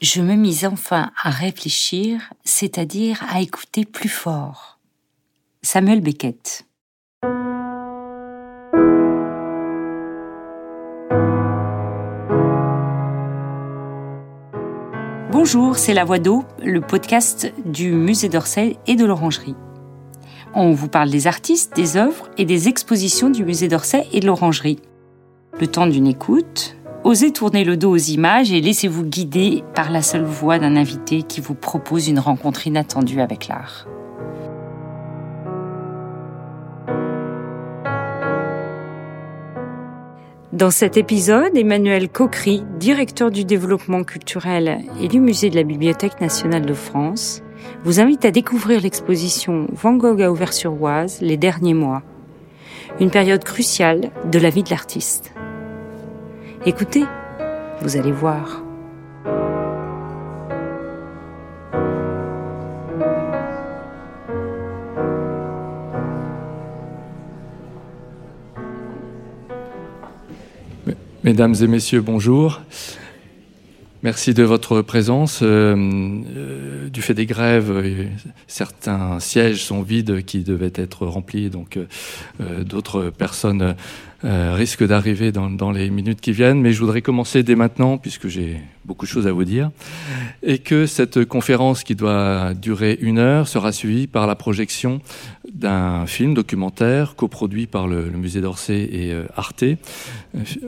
je me mis enfin à réfléchir, c'est-à-dire à écouter plus fort. Samuel Beckett. Bonjour, c'est La Voix d'eau, le podcast du musée d'Orsay et de l'Orangerie. On vous parle des artistes, des œuvres et des expositions du musée d'Orsay et de l'Orangerie. Le temps d'une écoute, osez tourner le dos aux images et laissez-vous guider par la seule voix d'un invité qui vous propose une rencontre inattendue avec l'art. Dans cet épisode, Emmanuel Coquery, directeur du développement culturel et du musée de la Bibliothèque nationale de France, vous invite à découvrir l'exposition Van Gogh à Auvers-sur-Oise les derniers mois, une période cruciale de la vie de l'artiste. Écoutez, vous allez voir. Mesdames et messieurs, bonjour. Merci de votre présence. Euh, euh, du fait des grèves, euh, certains sièges sont vides qui devaient être remplis, donc d'autres personnes euh, risque d'arriver dans, dans, les minutes qui viennent, mais je voudrais commencer dès maintenant, puisque j'ai beaucoup de choses à vous dire, et que cette conférence qui doit durer une heure sera suivie par la projection d'un film documentaire coproduit par le, Musée d'Orsay et euh, Arte,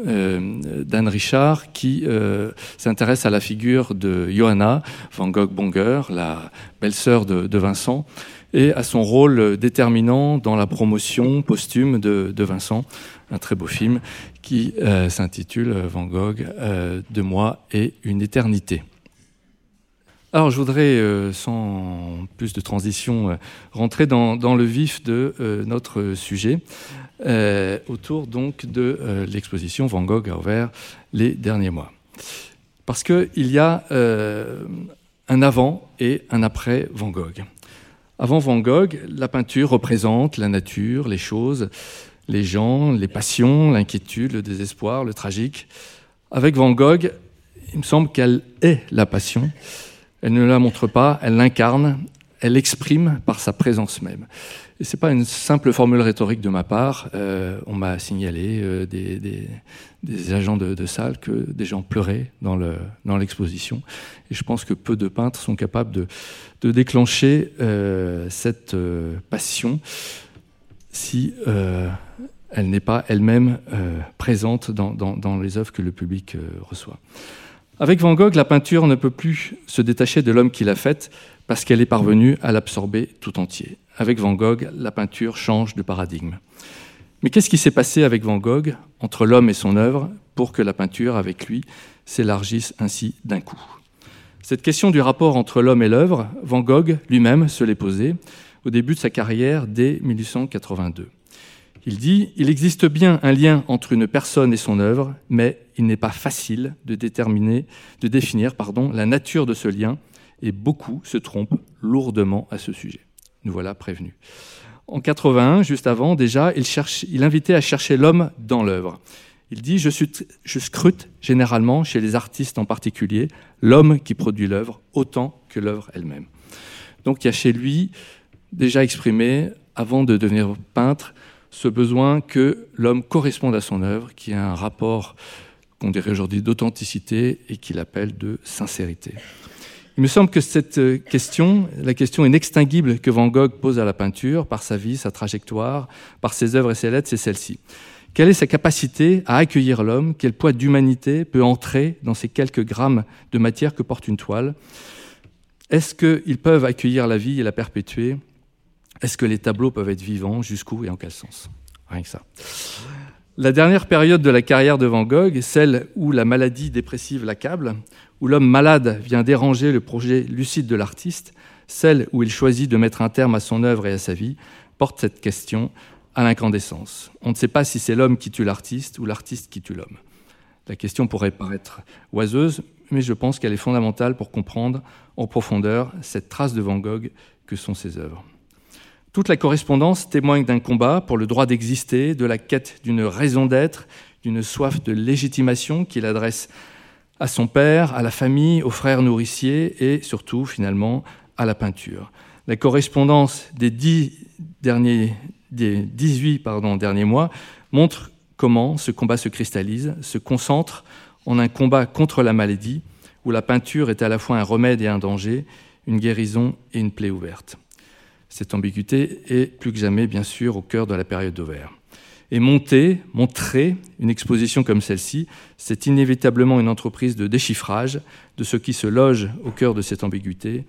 euh, d'Anne Richard, qui euh, s'intéresse à la figure de Johanna van Gogh-Bonger, la belle-sœur de, de Vincent, et à son rôle déterminant dans la promotion posthume de, de Vincent, un très beau film qui euh, s'intitule Van Gogh, euh, Deux mois et une éternité. Alors je voudrais, euh, sans plus de transition, euh, rentrer dans, le vif de euh, notre sujet, autour donc de l'exposition Van Gogh a ouvert les derniers mois. Parce qu'il y a un avant et un après Van Gogh. Avant Van Gogh, la peinture représente la nature, les choses, les gens, les passions, l'inquiétude, le désespoir, le tragique. Avec Van Gogh, il me semble qu'elle est la passion. Elle ne la montre pas, elle l'incarne, elle l'exprime par sa présence même. Et c'est pas une simple formule rhétorique de ma part. Euh, on m'a signalé euh, des, agents de, salle que des gens pleuraient dans l'exposition. Et je pense que peu de peintres sont capables de, déclencher euh, cette passion si elle n'est pas elle-même euh, présente dans, les œuvres que le public euh, reçoit. Avec Van Gogh, la peinture ne peut plus se détacher de l'homme qui l'a faite parce qu'elle est parvenue à l'absorber tout entier. Avec Van Gogh, la peinture change de paradigme. Mais qu'est-ce qui s'est passé avec Van Gogh, entre l'homme et son œuvre, pour que la peinture, avec lui, s'élargisse ainsi d'un coup? Cette question du rapport entre l'homme et l'œuvre, Van Gogh lui-même se l'est posée au début de sa carrière dès 1882. Il dit Il existe bien un lien entre une personne et son œuvre, mais il n'est pas facile de déterminer, de définir pardon, la nature de ce lien, et beaucoup se trompent lourdement à ce sujet. Nous voilà prévenus. En 81, juste avant, déjà, il, cherche, il invitait à chercher l'homme dans l'œuvre. Il dit je, je scrute généralement, chez les artistes en particulier, l'homme qui produit l'œuvre autant que l'œuvre elle-même. Donc il y a chez lui déjà exprimé, avant de devenir peintre, ce besoin que l'homme corresponde à son œuvre, qui a un rapport qu'on dirait aujourd'hui d'authenticité et qu'il appelle de sincérité. Il me semble que cette question, la question inextinguible que Van Gogh pose à la peinture, par sa vie, sa trajectoire, par ses œuvres et ses lettres, c'est celle-ci. Quelle est sa capacité à accueillir l'homme? Quel poids d'humanité peut entrer dans ces quelques grammes de matière que porte une toile? Est-ce qu'ils peuvent accueillir la vie et la perpétuer? Est-ce que les tableaux peuvent être vivants Jusqu'où et en quel sens? Rien que ça. La dernière période de la carrière de Van Gogh, celle où la maladie dépressive l'accable, où l'homme malade vient déranger le projet lucide de l'artiste, celle où il choisit de mettre un terme à son œuvre et à sa vie, porte cette question à l'incandescence. On ne sait pas si c'est l'homme qui tue l'artiste ou l'artiste qui tue l'homme. La question pourrait paraître oiseuse, mais je pense qu'elle est fondamentale pour comprendre en profondeur cette trace de Van Gogh que sont ses œuvres. Toute la correspondance témoigne d'un combat pour le droit d'exister, de la quête d'une raison d'être, d'une soif de légitimation qu'il adresse à son père, à la famille, aux frères nourriciers et surtout, finalement, à la peinture. La correspondance des, dix derniers, des 18 pardon, derniers mois montre comment ce combat se cristallise, se concentre en un combat contre la maladie, où la peinture est à la fois un remède et un danger, une guérison et une plaie ouverte. Cette ambiguïté est plus que jamais, bien sûr, au cœur de la période d'Auvert. Et monter, montrer une exposition comme celle-ci, c'est inévitablement une entreprise de déchiffrage de ce qui se loge au cœur de cette ambiguïté,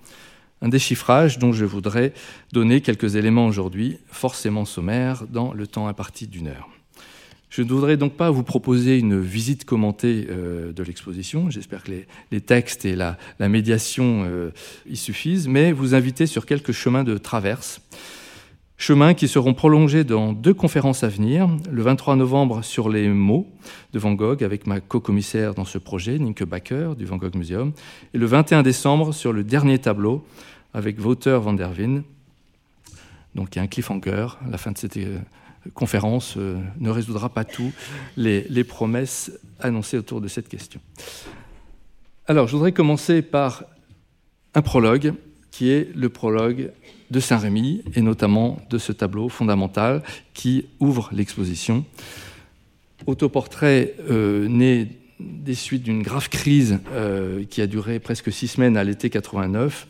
un déchiffrage dont je voudrais donner quelques éléments aujourd'hui, forcément sommaires, dans le temps imparti d'une heure. Je ne voudrais donc pas vous proposer une visite commentée euh, de l'exposition. J'espère que les, textes et la, médiation euh, y suffisent, mais vous inviter sur quelques chemins de traverse. Chemins qui seront prolongés dans deux conférences à venir. Le 23 novembre sur les mots de Van Gogh avec ma co-commissaire dans ce projet, Nienke Bakker du Van Gogh Museum. Et le 21 décembre sur le dernier tableau avec Wouter van der Wien. Donc il y a un cliffhanger à la fin de cette euh, conférence euh, ne résoudra pas tout les, promesses annoncées autour de cette question. Alors, je voudrais commencer par un prologue qui est le prologue de Saint-Rémy et notamment de ce tableau fondamental qui ouvre l'exposition. Autoportrait euh, né des suites d'une grave crise euh, qui a duré presque six semaines à l'été 89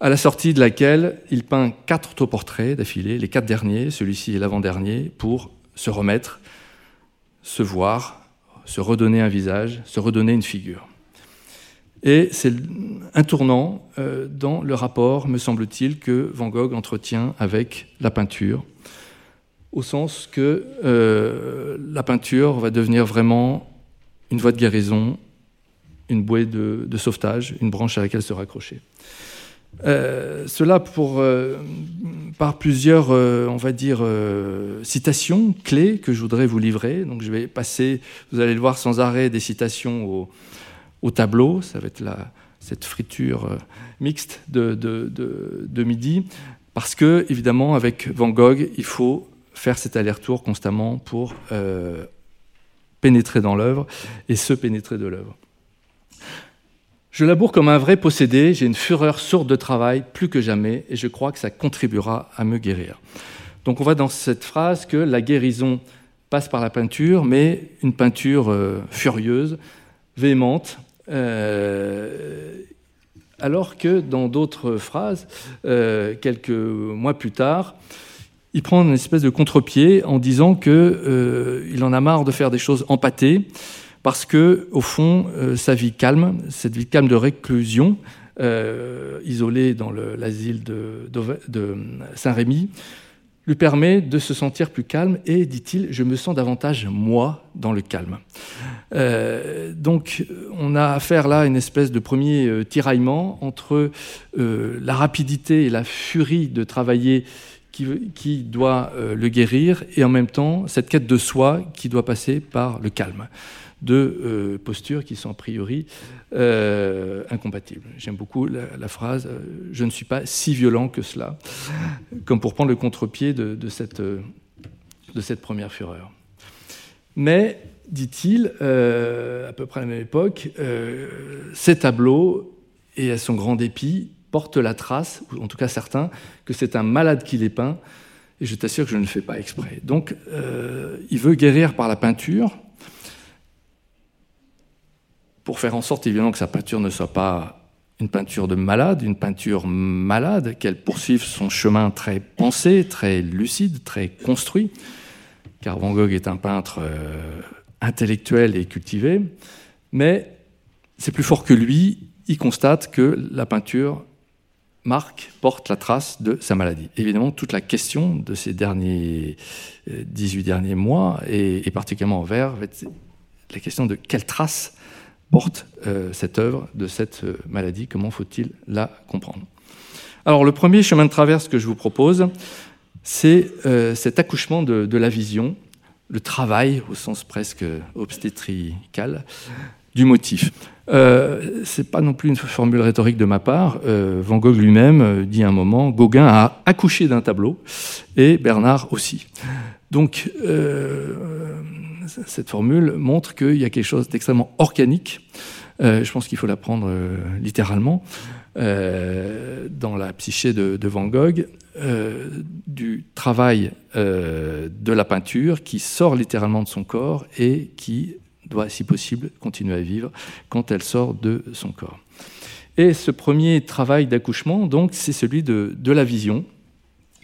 à la sortie de laquelle il peint quatre autoportraits d'affilée, les quatre derniers, celui-ci est l'avant-dernier, pour se remettre, se voir, se redonner un visage, se redonner une figure. Et c'est un tournant euh, dans le rapport, me semble-t-il, que Van Gogh entretient avec la peinture, au sens que euh, la peinture va devenir vraiment une voie de guérison, une bouée de sauvetage, une branche à laquelle se raccrocher. Euh, cela pour, euh, par plusieurs, euh, on va dire, citations clés que je voudrais vous livrer. Donc je vais passer, vous allez le voir sans arrêt, des citations au, tableau. Ça va être la, cette friture mixte de, de, midi. Parce que, évidemment, avec Van Gogh, il faut faire cet aller-retour constamment pour pénétrer dans l'œuvre et se pénétrer de l'œuvre. Je laboure comme un vrai possédé, j'ai une fureur sourde de travail plus que jamais, et je crois que ça contribuera à me guérir. Donc on voit dans cette phrase que la guérison passe par la peinture, mais une peinture euh, furieuse, véhémente, euh, alors que dans d'autres phrases, euh, quelques mois plus tard, il prend une espèce de contre-pied en disant qu'il en a marre de faire des choses empâtées, parce que, au fond, euh, sa vie calme, cette vie calme de réclusion, euh, isolée dans l'asile de, Saint-Rémy, lui permet de se sentir plus calme et, dit-il, je me sens davantage moi dans le calme. Euh, donc on a affaire là à une espèce de premier tiraillement entre la rapidité et la furie de travailler qui doit le guérir et en même temps cette quête de soi qui doit passer par le calme de euh, postures qui sont a priori euh, incompatibles. J'aime beaucoup la, phrase euh, Je ne suis pas si violent que cela, comme pour prendre le contre-pied de, cette, de cette première fureur. Mais, dit-il, à peu près à la même époque, ces tableaux, et à son grand dépit, portent la trace, ou en tout cas certains, que c'est un malade qui les peint, et je t'assure que je ne le fais pas exprès. Donc, il veut guérir par la peinture, pour faire en sorte évidemment que sa peinture ne soit pas une peinture de malade, une peinture malade, qu'elle poursuive son chemin très pensé, très lucide, très construit, car Van Gogh est un peintre euh, intellectuel et cultivé, mais c'est plus fort que lui, il constate que la peinture marque, porte la trace de sa maladie. Évidemment, toute la question de ces derniers 18 euh, derniers mois, et, particulièrement envers, la question de quelle trace porte euh, cette œuvre de cette euh, maladie. Comment faut-il la comprendre? Alors le premier chemin de traverse que je vous propose, c'est euh, cet accouchement de, la vision, le travail au sens presque obstétrical du motif. Euh, c'est pas non plus une formule rhétorique de ma part. Van Gogh lui-même dit un moment Gauguin a accouché d'un tableau et Bernard aussi. Donc cette formule montre qu'il y a quelque chose d'extrêmement organique je pense qu'il faut la prendre littéralement, dans la psyché de, Van Gogh, du travail de la peinture qui sort littéralement de son corps et qui doit, si possible, continuer à vivre quand elle sort de son corps. Et ce premier travail d'accouchement, donc, c'est celui de, la vision,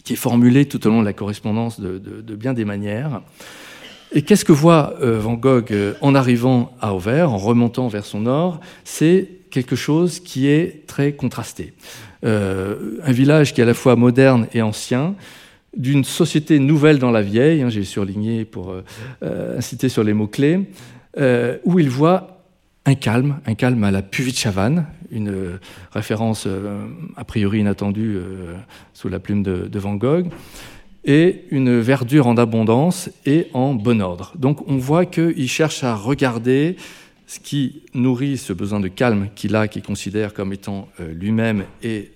qui est formulé tout au long de la correspondance de bien des manières. Et qu'est-ce que voit euh, Van Gogh euh, en arrivant à Auvers, en remontant vers son nord? C'est quelque chose qui est très contrasté. Euh, un village qui est à la fois moderne et ancien, d'une société nouvelle dans la vieille, hein, j'ai surligné pour inciter sur les mots-clés, où il voit un calme, un calme à la Puvichavan, une référence a priori inattendue sous la plume de, Van Gogh, et une verdure en abondance et en bon ordre. Donc on voit qu'il cherche à regarder ce qui nourrit ce besoin de calme qu'il a, qu'il considère comme étant lui-même et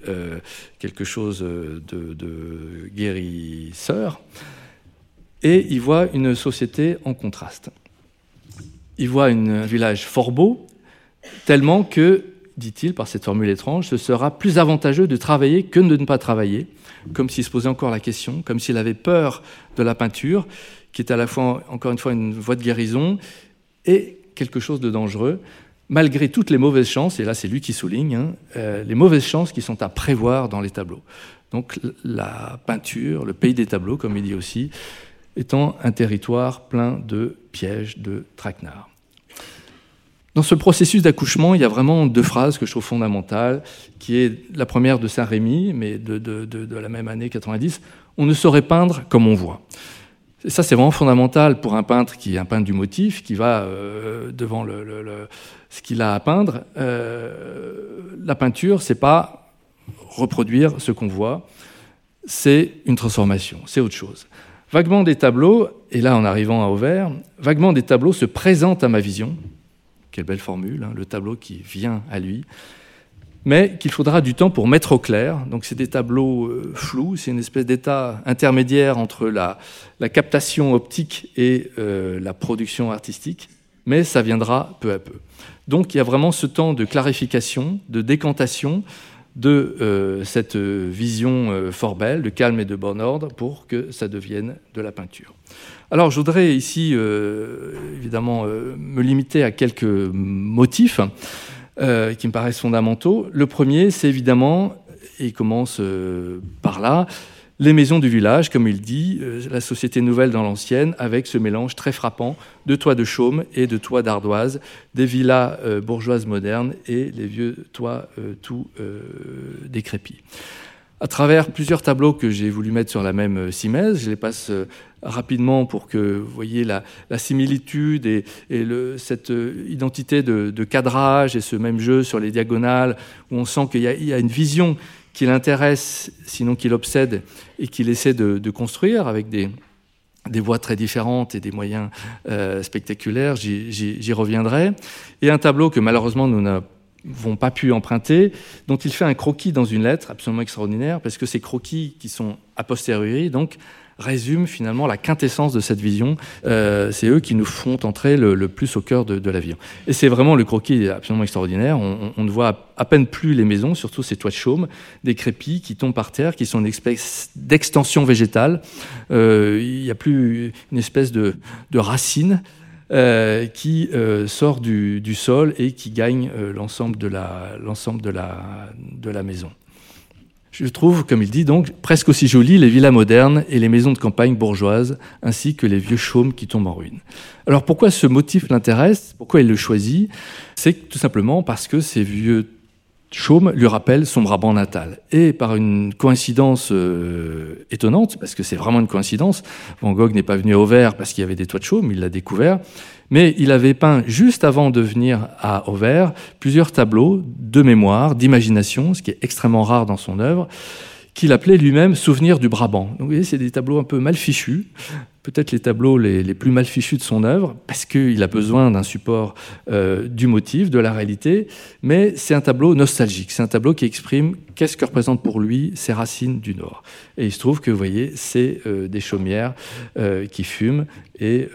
quelque chose de, de guérisseur, et il voit une société en contraste. Il voit un village fort beau, tellement que, dit-il par cette formule étrange, ce sera plus avantageux de travailler que de ne pas travailler, comme s'il se posait encore la question, comme s'il avait peur de la peinture, qui est à la fois, encore une fois, une voie de guérison et quelque chose de dangereux, malgré toutes les mauvaises chances, et là c'est lui qui souligne, hein, euh, les mauvaises chances qui sont à prévoir dans les tableaux. Donc la peinture, le pays des tableaux, comme il dit aussi, étant un territoire plein de pièges, de traquenards. Dans ce processus d'accouchement, il y a vraiment deux phrases que je trouve fondamentales, qui est la première de Saint-Rémy, mais de, la même année 90, on ne saurait peindre comme on voit. Ça, c'est vraiment fondamental pour un peintre qui est un peintre du motif, qui va euh, devant ce qu'il a à peindre. Euh, la peinture, c'est pas reproduire ce qu'on voit, c'est une transformation, c'est autre chose. Vaguement des tableaux, et là en arrivant à Auvers, vaguement des tableaux se présentent à ma vision. Quelle belle formule, hein, le tableau qui vient à lui. Mais qu'il faudra du temps pour mettre au clair. Donc c'est des tableaux euh, flous, c'est une espèce d'état intermédiaire entre la, captation optique et euh, la production artistique. Mais ça viendra peu à peu. Donc il y a vraiment ce temps de clarification, de décantation, de euh, cette vision euh, fort belle, de calme et de bon ordre, pour que ça devienne de la peinture. Alors, je voudrais ici, euh, évidemment, me limiter à quelques motifs qui me paraissent fondamentaux. Le premier, c'est évidemment, et il commence par là, les maisons du village, comme il dit, euh, la société nouvelle dans l'ancienne, avec ce mélange très frappant de toits de chaume et de toits d'ardoise, des villas euh, bourgeoises modernes et les vieux toits euh, tout décrépits. À travers plusieurs tableaux que j'ai voulu mettre sur la même simèse, je les passe rapidement pour que vous voyez la, similitude et, cette identité de, cadrage et ce même jeu sur les diagonales, où on sent qu'il y, a une vision qui l'intéresse, sinon qui l'obsède, et qu'il essaie de, construire avec des, des voies très différentes et des moyens euh, spectaculaires, j'y reviendrai. Et un tableau que malheureusement nous n'avons pas pu emprunter, dont il fait un croquis dans une lettre absolument extraordinaire, parce que ces croquis qui sont a posteriori, donc résument finalement la quintessence de cette vision. Euh, c'est eux qui nous font entrer le, plus au cœur de, la vie. Et c'est vraiment le croquis absolument extraordinaire. On, ne voit à peine plus les maisons, surtout ces toits de chaume, des crépis qui tombent par terre, qui sont une espèce d'extension végétale. Euh, il n'y a plus une espèce de, racine. Euh, qui euh, sort du, sol et qui gagne l'ensemble de la maison. Je trouve, comme il dit donc, presque aussi jolies les villas modernes et les maisons de campagne bourgeoises, ainsi que les vieux chaumes qui tombent en ruine. Alors pourquoi ce motif l'intéresse? Pourquoi il le choisit? C'est tout simplement parce que ces vieux chaumes lui rappellent son Brabant natal. Et par une coïncidence euh, étonnante, parce que c'est vraiment une coïncidence, Van Gogh n'est pas venu au vert parce qu'il y avait des toits de chaume, il l'a découvert, mais il avait peint juste avant de venir à Auvers plusieurs tableaux de mémoire, d'imagination, ce qui est extrêmement rare dans son œuvre, qu'il appelait lui-même Souvenir du Brabant. Donc vous voyez, c'est des tableaux un peu mal fichus, peut-être les tableaux les, plus mal fichus de son œuvre, parce qu'il a besoin d'un support euh, du motif, de la réalité, mais c'est un tableau nostalgique, c'est un tableau qui exprime qu'est-ce que représentent pour lui ces racines du Nord. Et il se trouve que, vous voyez, c'est euh, des chaumières euh, qui fument et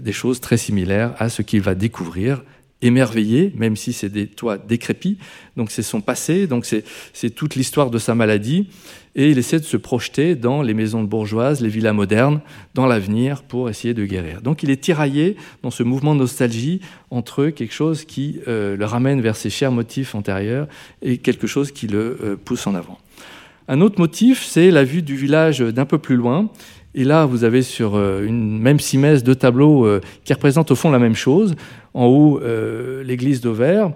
des choses très similaires à ce qu'il va découvrir émerveillé, même si c'est des toits décrépits. Donc c'est son passé, donc c'est toute l'histoire de sa maladie. Et il essaie de se projeter dans les maisons de bourgeoises, les villas modernes, dans l'avenir pour essayer de guérir. Donc il est tiraillé dans ce mouvement de nostalgie entre quelque chose qui euh, le ramène vers ses chers motifs antérieurs et quelque chose qui le euh, pousse en avant. Un autre motif, c'est la vue du village d'un peu plus loin. Et là, vous avez sur euh, une même simèse deux tableaux qui représentent au fond la même chose. En haut, l'église d'Auvers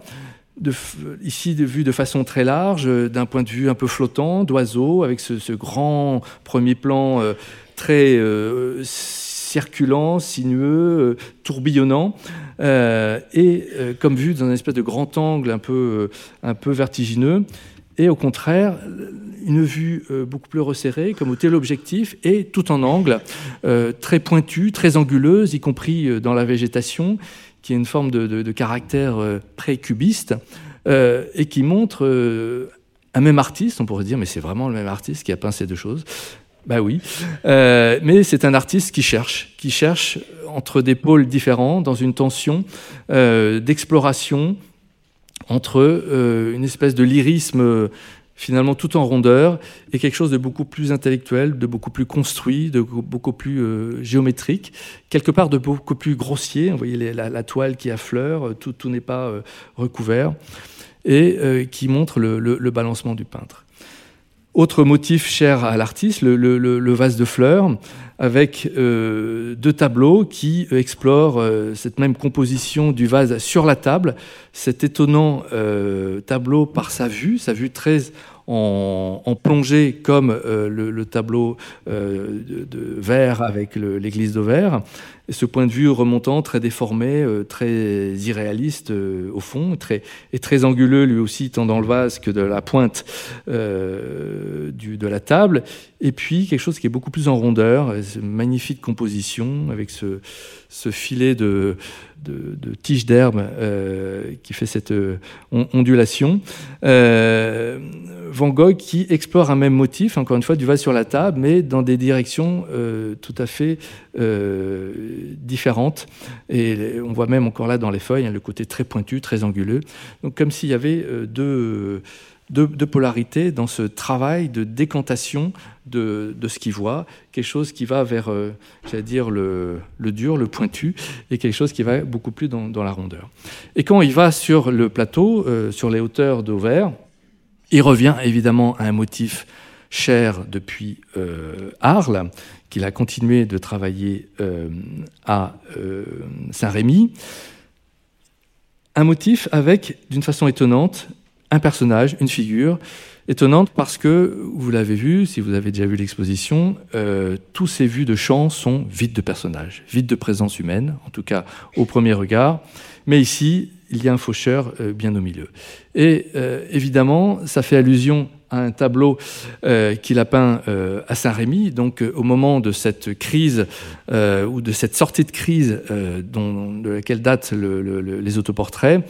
ici vu de façon très large, euh, d'un point de vue un peu flottant, d'oiseau, avec ce, grand premier plan euh, très euh, circulant, sinueux, tourbillonnant, et comme vu dans un espèce de grand angle un peu, un peu vertigineux. Et au contraire, une vue beaucoup plus resserrée, comme au téléobjectif, et tout en angle, très pointue, très anguleuse, y compris dans la végétation, qui est une forme de, caractère euh, pré-cubiste, euh, et qui montre euh, un même artiste, on pourrait dire, mais c'est vraiment le même artiste qui a peint ces deux choses. Bah oui, mais c'est un artiste qui cherche, qui cherche entre des pôles différents, dans une tension d'exploration entre une espèce de lyrisme finalement tout en rondeur, et quelque chose de beaucoup plus intellectuel, de beaucoup plus construit, de beaucoup plus euh, géométrique, quelque part de beaucoup plus grossier. Vous voyez la, toile qui affleure, euh, tout, tout n'est pas euh, recouvert, et qui montre le, balancement du peintre. Autre motif cher à l'artiste, le, vase de fleurs, avec deux tableaux qui explorent cette même composition du vase sur la table, cet étonnant tableau par sa vue, sa vue très en, plongée comme euh, le, tableau euh, de, verre avec l'église d'Auvers. Ce point de vue remontant, très déformé, euh, très irréaliste au fond, très, et très anguleux lui aussi, tant dans le vase que de la pointe du, de la table. Et puis quelque chose qui est beaucoup plus en rondeur, magnifique composition avec ce, ce filet de, de, tiges d'herbe euh, qui fait cette euh, ondulation. Euh, Van Gogh qui explore un même motif, encore une fois, du vase sur la table, mais dans des directions tout à fait différentes. Et on voit même encore là dans les feuilles hein, le côté très pointu, très anguleux. Donc comme s'il y avait deux de, polarité dans ce travail de décantation de, ce qu'il voit, quelque chose qui va vers, euh, dire, le, dur, le pointu, et quelque chose qui va beaucoup plus dans, la rondeur. Et quand il va sur le plateau, euh, sur les hauteurs d'Auvers, il revient évidemment à un motif cher depuis euh, Arles, qu'il a continué de travailler à Saint-Rémy. Un motif avec, d'une façon étonnante, un personnage, une figure étonnante parce que, vous l'avez vu, si vous avez déjà vu l'exposition, euh, tous ces vues de champs sont vides de personnages, vides de présence humaine, en tout cas au premier regard. Mais ici, il y a un faucheur euh, bien au milieu. Et euh, évidemment, ça fait allusion à un tableau qu'il a peint à Saint-Rémy, donc au moment de cette crise ou de cette sortie de crise de laquelle datent les autoportraits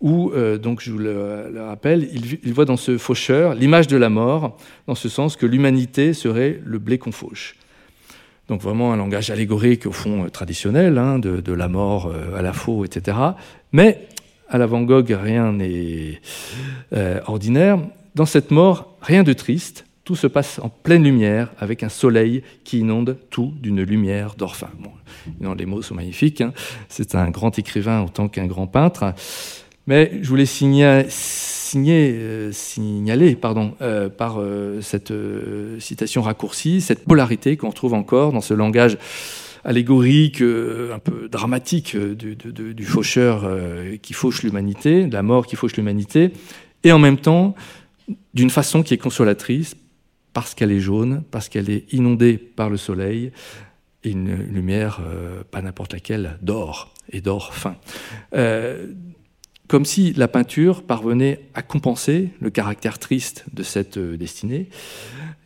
où, euh, donc je vous le, rappelle, il, voit dans ce faucheur l'image de la mort, dans ce sens que l'humanité serait le blé qu'on fauche. Donc vraiment un langage allégorique au fond euh, traditionnel, hein, de, la mort euh, à la faux, etc. Mais à la Van Gogh, rien n'est ordinaire. Dans cette mort, rien de triste. Tout se passe en pleine lumière, avec un soleil qui inonde tout d'une lumière d'orphin. Les mots sont magnifiques. Hein. C'est un grand écrivain autant qu'un grand peintre. Mais je voulais euh, signaler pardon, euh, par euh, cette citation raccourcie, cette polarité qu'on trouve encore dans ce langage allégorique, un peu dramatique du, du faucheur qui fauche l'humanité, de la mort qui fauche l'humanité, et en même temps d'une façon qui est consolatrice, parce qu'elle est jaune, parce qu'elle est inondée par le soleil, et une lumière, pas n'importe laquelle, d'or, et d'or fin comme si la peinture parvenait à compenser le caractère triste de cette euh, destinée,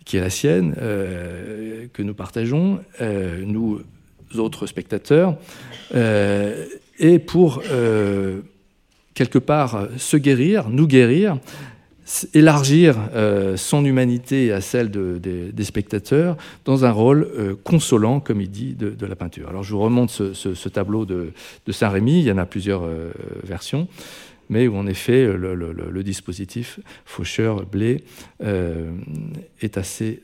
qui est la sienne, euh, que nous partageons, euh, nous autres spectateurs, et pour quelque part se guérir, nous guérir, élargir son humanité à celle des spectateurs dans un rôle consolant, comme il dit, de, la peinture. Alors je vous remonte ce, tableau de, Saint-Rémy, il y en a plusieurs versions mais où en effet le, dispositif Faucheur-Blé est assez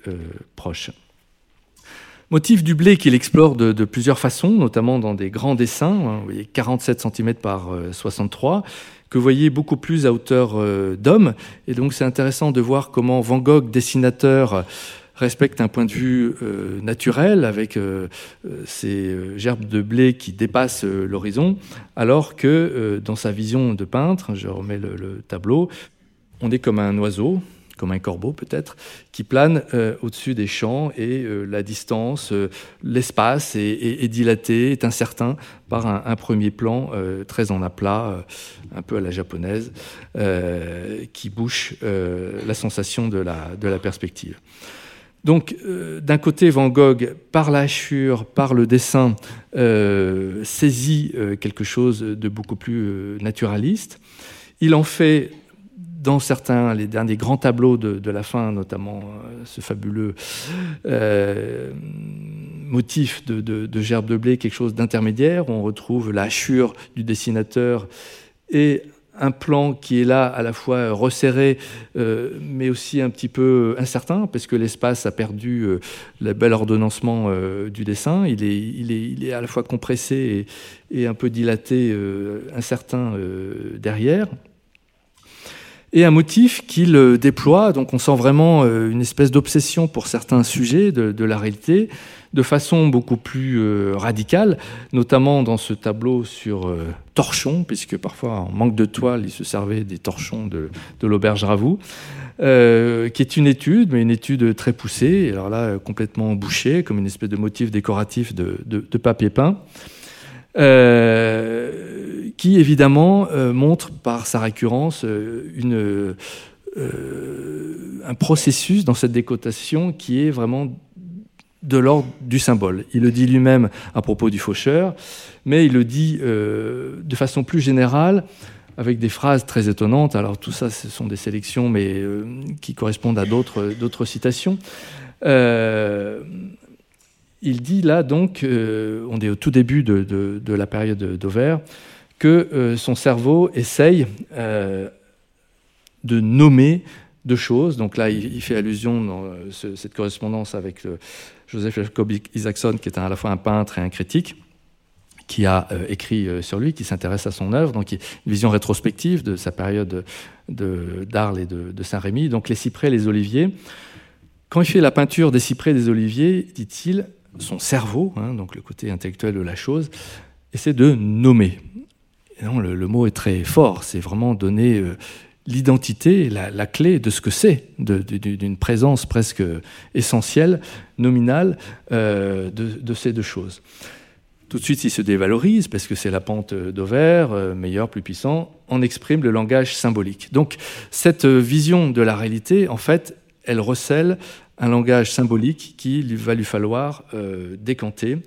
proche. Motif du blé qu'il explore de, plusieurs façons, notamment dans des grands dessins, hein, vous voyez 47 cm par 63, euh, que vous voyez beaucoup plus à hauteur euh, d'homme. Et donc c'est intéressant de voir comment Van Gogh, dessinateur, respecte un point de vue euh, naturel avec ces gerbes de blé qui dépassent l'horizon, alors que dans sa vision de peintre, je remets le tableau, on est comme un oiseau, comme un corbeau peut-être, qui plane euh, au-dessus des champs et euh, la distance, euh, l'espace est, dilaté, est incertain par un, premier plan très en aplat, un peu à la japonaise, qui bouche la sensation de la, de la perspective. Donc, d'un côté, Van Gogh, par la hachure, par le dessin, saisit quelque chose de beaucoup plus naturaliste. Il en fait dans certains, les derniers grands tableaux de, la fin, notamment euh, ce fabuleux euh, motif de, gerbe de blé, quelque chose d'intermédiaire, on retrouve la hachure du dessinateur et un plan qui est là à la fois resserré, euh, mais aussi un petit peu incertain, parce que l'espace a perdu le bel ordonnancement du dessin. Il est, à la fois compressé et un peu dilaté, incertain derrière et un motif qu'il euh, déploie. Donc on sent vraiment euh, une espèce d'obsession pour certains sujets de, la réalité, de façon beaucoup plus euh, radicale, notamment dans ce tableau sur torchon, puisque parfois en manque de toile, il se servait des torchons de, l'auberge Ravoux. qui est une étude, mais une étude très poussée, alors là complètement bouchée, comme une espèce de motif décoratif de papier peint. Euh, qui évidemment euh, montre par sa récurrence euh, un processus dans cette décotation qui est vraiment de l'ordre du symbole. Il le dit lui-même à propos du faucheur, mais il le dit de façon plus générale avec des phrases très étonnantes. Alors tout ça, ce sont des sélections, mais qui correspondent à d'autres citations. Il dit là donc, euh, on est au tout début de, la période d'Auvert, que euh, son cerveau essaye euh, de nommer deux choses. Donc là, il, fait allusion dans cette correspondance avec Joseph Jacob Isaacson, qui est à la fois un peintre et un critique qui a écrit sur lui, qui s'intéresse à son œuvre, donc une vision rétrospective de sa période d'Arles et de, Saint-Rémy. Donc les cyprès, les oliviers. Quand il fait la peinture des cyprès et des oliviers, dit-il, son cerveau, hein, donc le côté intellectuel de la chose, essaie de nommer. le, mot est très fort, c'est vraiment donner euh, l'identité, la, clé de ce que c'est, d'une présence presque essentielle, nominale, euh, de, ces deux choses. Tout de suite, il se dévalorise, parce que c'est la pente d'Auvert, euh, meilleur, plus puissant, on exprime le langage symbolique. Donc cette vision de la réalité, en fait, elle recèle un langage symbolique qu'il va lui falloir euh, décanter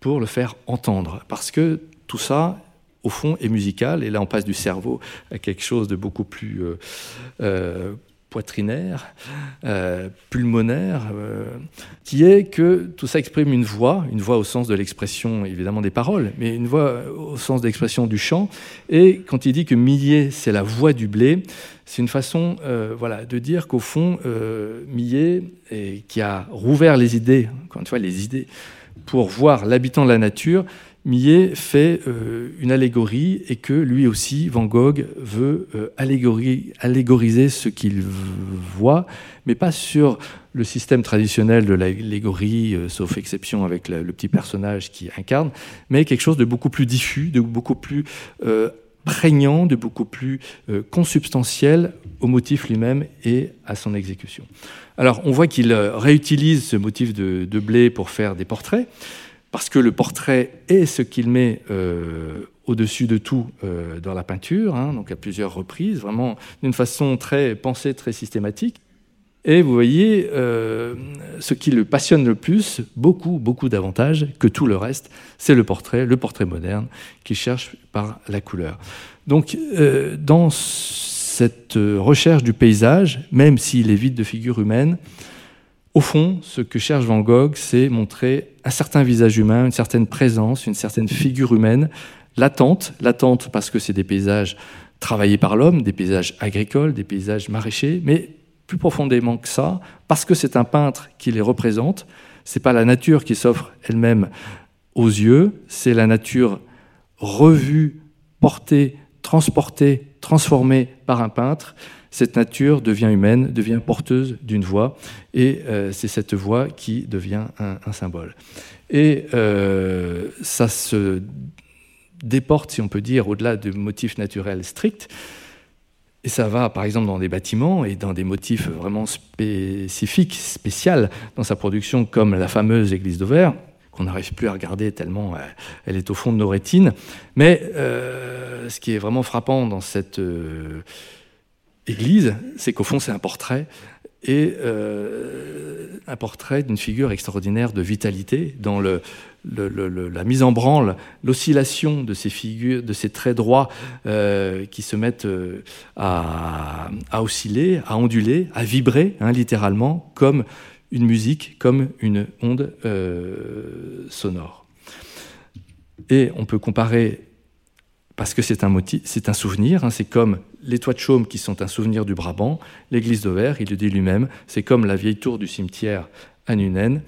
pour le faire entendre. Parce que tout ça, au fond, est musical. Et là, on passe du cerveau à quelque chose de beaucoup plus euh, euh, poitrinaire, euh, pulmonaire, euh, qui est que tout ça exprime une voix, une voix au sens de l'expression évidemment des paroles, mais une voix au sens d'expression du chant. Et quand il dit que Millet, c'est la voix du blé, c'est une façon euh, voilà, de dire qu'au fond, Millet, et, qui a rouvert les idées, encore une fois les idées, pour voir l'habitant de la nature, Millet fait euh, une allégorie et que lui aussi, Van Gogh, veut euh, allégoriser ce qu'il voit, mais pas sur le système traditionnel de l'allégorie, euh, sauf exception avec le, petit personnage qui incarne, mais quelque chose de beaucoup plus diffus, de beaucoup plus prégnant, de beaucoup plus consubstantiel au motif lui-même et à son exécution. Alors on voit qu'il réutilise ce motif de blé pour faire des portraits parce que le portrait est ce qu'il met euh, au-dessus de tout euh, dans la peinture, hein, donc à plusieurs reprises, vraiment d'une façon très pensée, très systématique. Et vous voyez, euh, ce qui le passionne le plus, beaucoup, beaucoup davantage que tout le reste, c'est le portrait, le portrait moderne, qui cherche par la couleur. Donc, dans cette recherche du paysage, même s'il est vide de figures humaines, au fond, ce que cherche Van Gogh, c'est montrer un certain visage humain, une certaine présence, une certaine figure humaine, latente, latente parce que c'est des paysages travaillés par l'homme, des paysages agricoles, des paysages maraîchers, mais plus profondément que ça, parce que c'est un peintre qui les représente, c'est pas la nature qui s'offre elle-même aux yeux, c'est la nature revue, portée, transportée, transformée par un peintre, cette nature devient humaine, devient porteuse d'une voix, et euh, c'est cette voix qui devient un, symbole. Et euh, ça se déporte, si on peut dire, au-delà de motifs naturels stricts, et ça va, par exemple, dans des bâtiments et dans des motifs vraiment spécifiques, spéciaux dans sa production, comme la fameuse église d'Auvers, qu'on n'arrive plus à regarder tellement euh, elle est au fond de nos rétines. Mais ce qui est vraiment frappant dans cette église, c'est qu'au fond, c'est un portrait et euh, un portrait d'une figure extraordinaire de vitalité dans la mise en branle, l'oscillation de ces figures, de ces traits droits euh, qui se mettent euh, à, osciller, à onduler, à vibrer, hein, littéralement, comme une musique, comme une onde sonore. Et on peut comparer parce que c'est un, un souvenir, hein, c'est comme les toits de chaume qui sont un souvenir du Brabant, l'église d'Auvers, il le dit lui-même, c'est comme la vieille tour du cimetière à Nunen,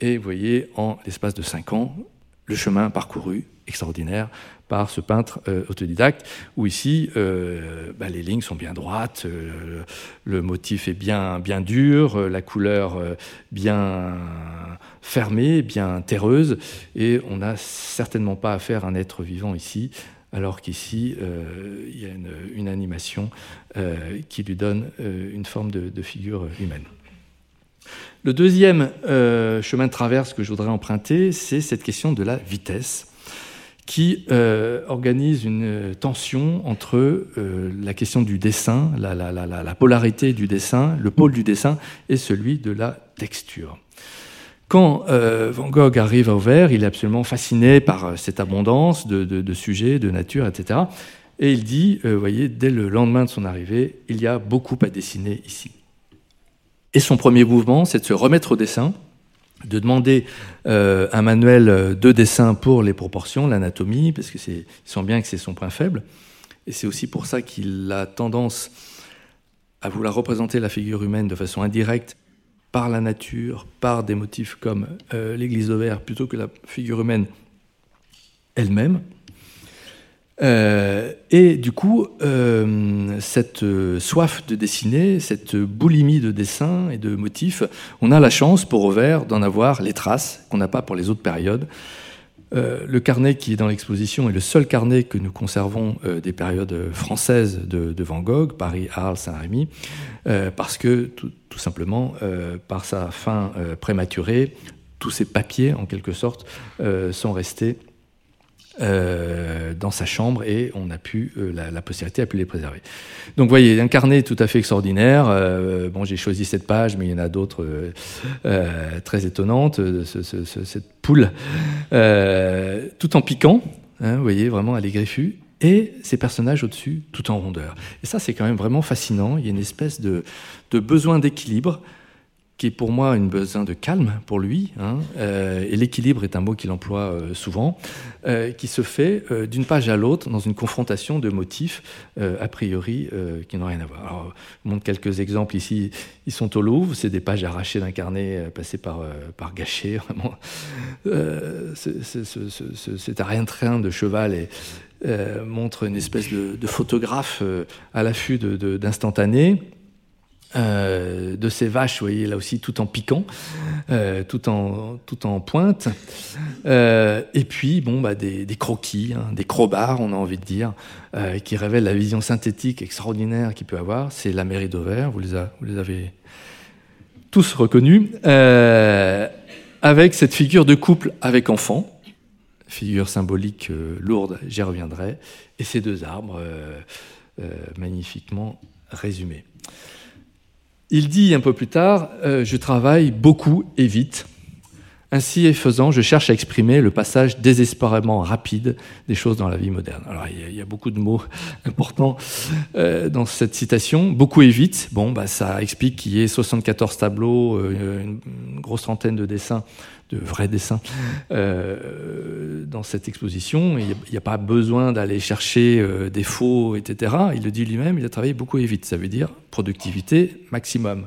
et vous voyez, en l'espace de cinq ans, le chemin parcouru, extraordinaire, par ce peintre euh, autodidacte, où ici, euh, bah, les lignes sont bien droites, euh, le motif est bien, bien dur, la couleur bien fermée, bien terreuse, et on n'a certainement pas affaire à un être vivant ici, alors qu'ici, euh, il y a une, animation euh, qui lui donne euh, une forme de, figure humaine. Le deuxième chemin de traverse que je voudrais emprunter, c'est cette question de la vitesse qui organise une tension entre la question du dessin, la, polarité du dessin, le pôle du dessin, et celui de la texture. Quand euh, Van Gogh arrive à Auvers, il est absolument fasciné par euh, cette abondance de, sujets, de nature, etc. Et il dit, vous euh, voyez, dès le lendemain de son arrivée, il y a beaucoup à dessiner ici. Et son premier mouvement, c'est de se remettre au dessin, de demander un manuel de dessin pour les proportions, l'anatomie, parce que sent bien que c'est son point faible. Et c'est aussi pour ça qu'il a tendance à vouloir représenter la figure humaine de façon indirecte par la nature, par des motifs comme euh, l'église d'Auvers, plutôt que la figure humaine elle-même. Euh, et du coup, euh, cette soif de dessiner, cette boulimie de dessin et de motifs, on a la chance pour Auvers d'en avoir les traces qu'on n'a pas pour les autres périodes. Euh, le carnet qui est dans l'exposition est le seul carnet que nous conservons euh, des périodes françaises de, Van Gogh, Paris, Arles, Saint-Rémy, euh, parce que tout simplement, par sa fin prématurée, tous ces papiers, en quelque sorte, sont restés euh, dans sa chambre et on a pu, euh, la, postérité a pu les préserver. Donc voyez, un carnet tout à fait extraordinaire. Euh, bon, j'ai choisi cette page, mais il y en a d'autres très étonnantes. cette poule, tout en piquant, hein, vous voyez, vraiment, est griffue et ces personnages au-dessus, tout en rondeur. Et ça, c'est quand même vraiment fascinant. Il y a une espèce de besoin d'équilibre qui est pour moi une besoin de calme pour lui, hein, euh, et l'équilibre est un mot qu'il emploie euh, souvent, euh, qui se fait d'une page à l'autre dans une confrontation de motifs a priori qui n'ont rien à voir. Alors, je montre quelques exemples ici. Ils sont au Louvre, c'est des pages arrachées d'un carnet passé par, par Gachet, vraiment. c'est un rien train de cheval et montre une espèce de, de photographe à l'affût d'instantanés. Euh, de ces vaches, vous voyez là aussi tout en piquant, euh, tout, en, pointe. Euh, et puis, bon, bah, des, croquis, hein, des crobards, on a envie de dire, qui révèlent la vision synthétique extraordinaire qu'il peut avoir. C'est la mairie d'Auvers, vous, vous, les avez tous reconnus, avec cette figure de couple avec enfant, figure symbolique lourde, j'y reviendrai, et ces deux arbres magnifiquement résumés. Il dit un peu plus tard, euh, je travaille beaucoup et vite. Ainsi et faisant, je cherche à exprimer le passage désespérément rapide des choses dans la vie moderne. Alors, il y a, beaucoup de mots importants euh, dans cette citation. Beaucoup et vite. Bon, bah, ça explique qu'il y ait 74 tableaux, euh, une, grosse trentaine de dessins, de vrais dessins, euh, dans cette exposition. Il n'y a, pas besoin d'aller chercher des faux, etc. Il le dit lui-même, il a travaillé beaucoup et vite. Ça veut dire productivité maximum.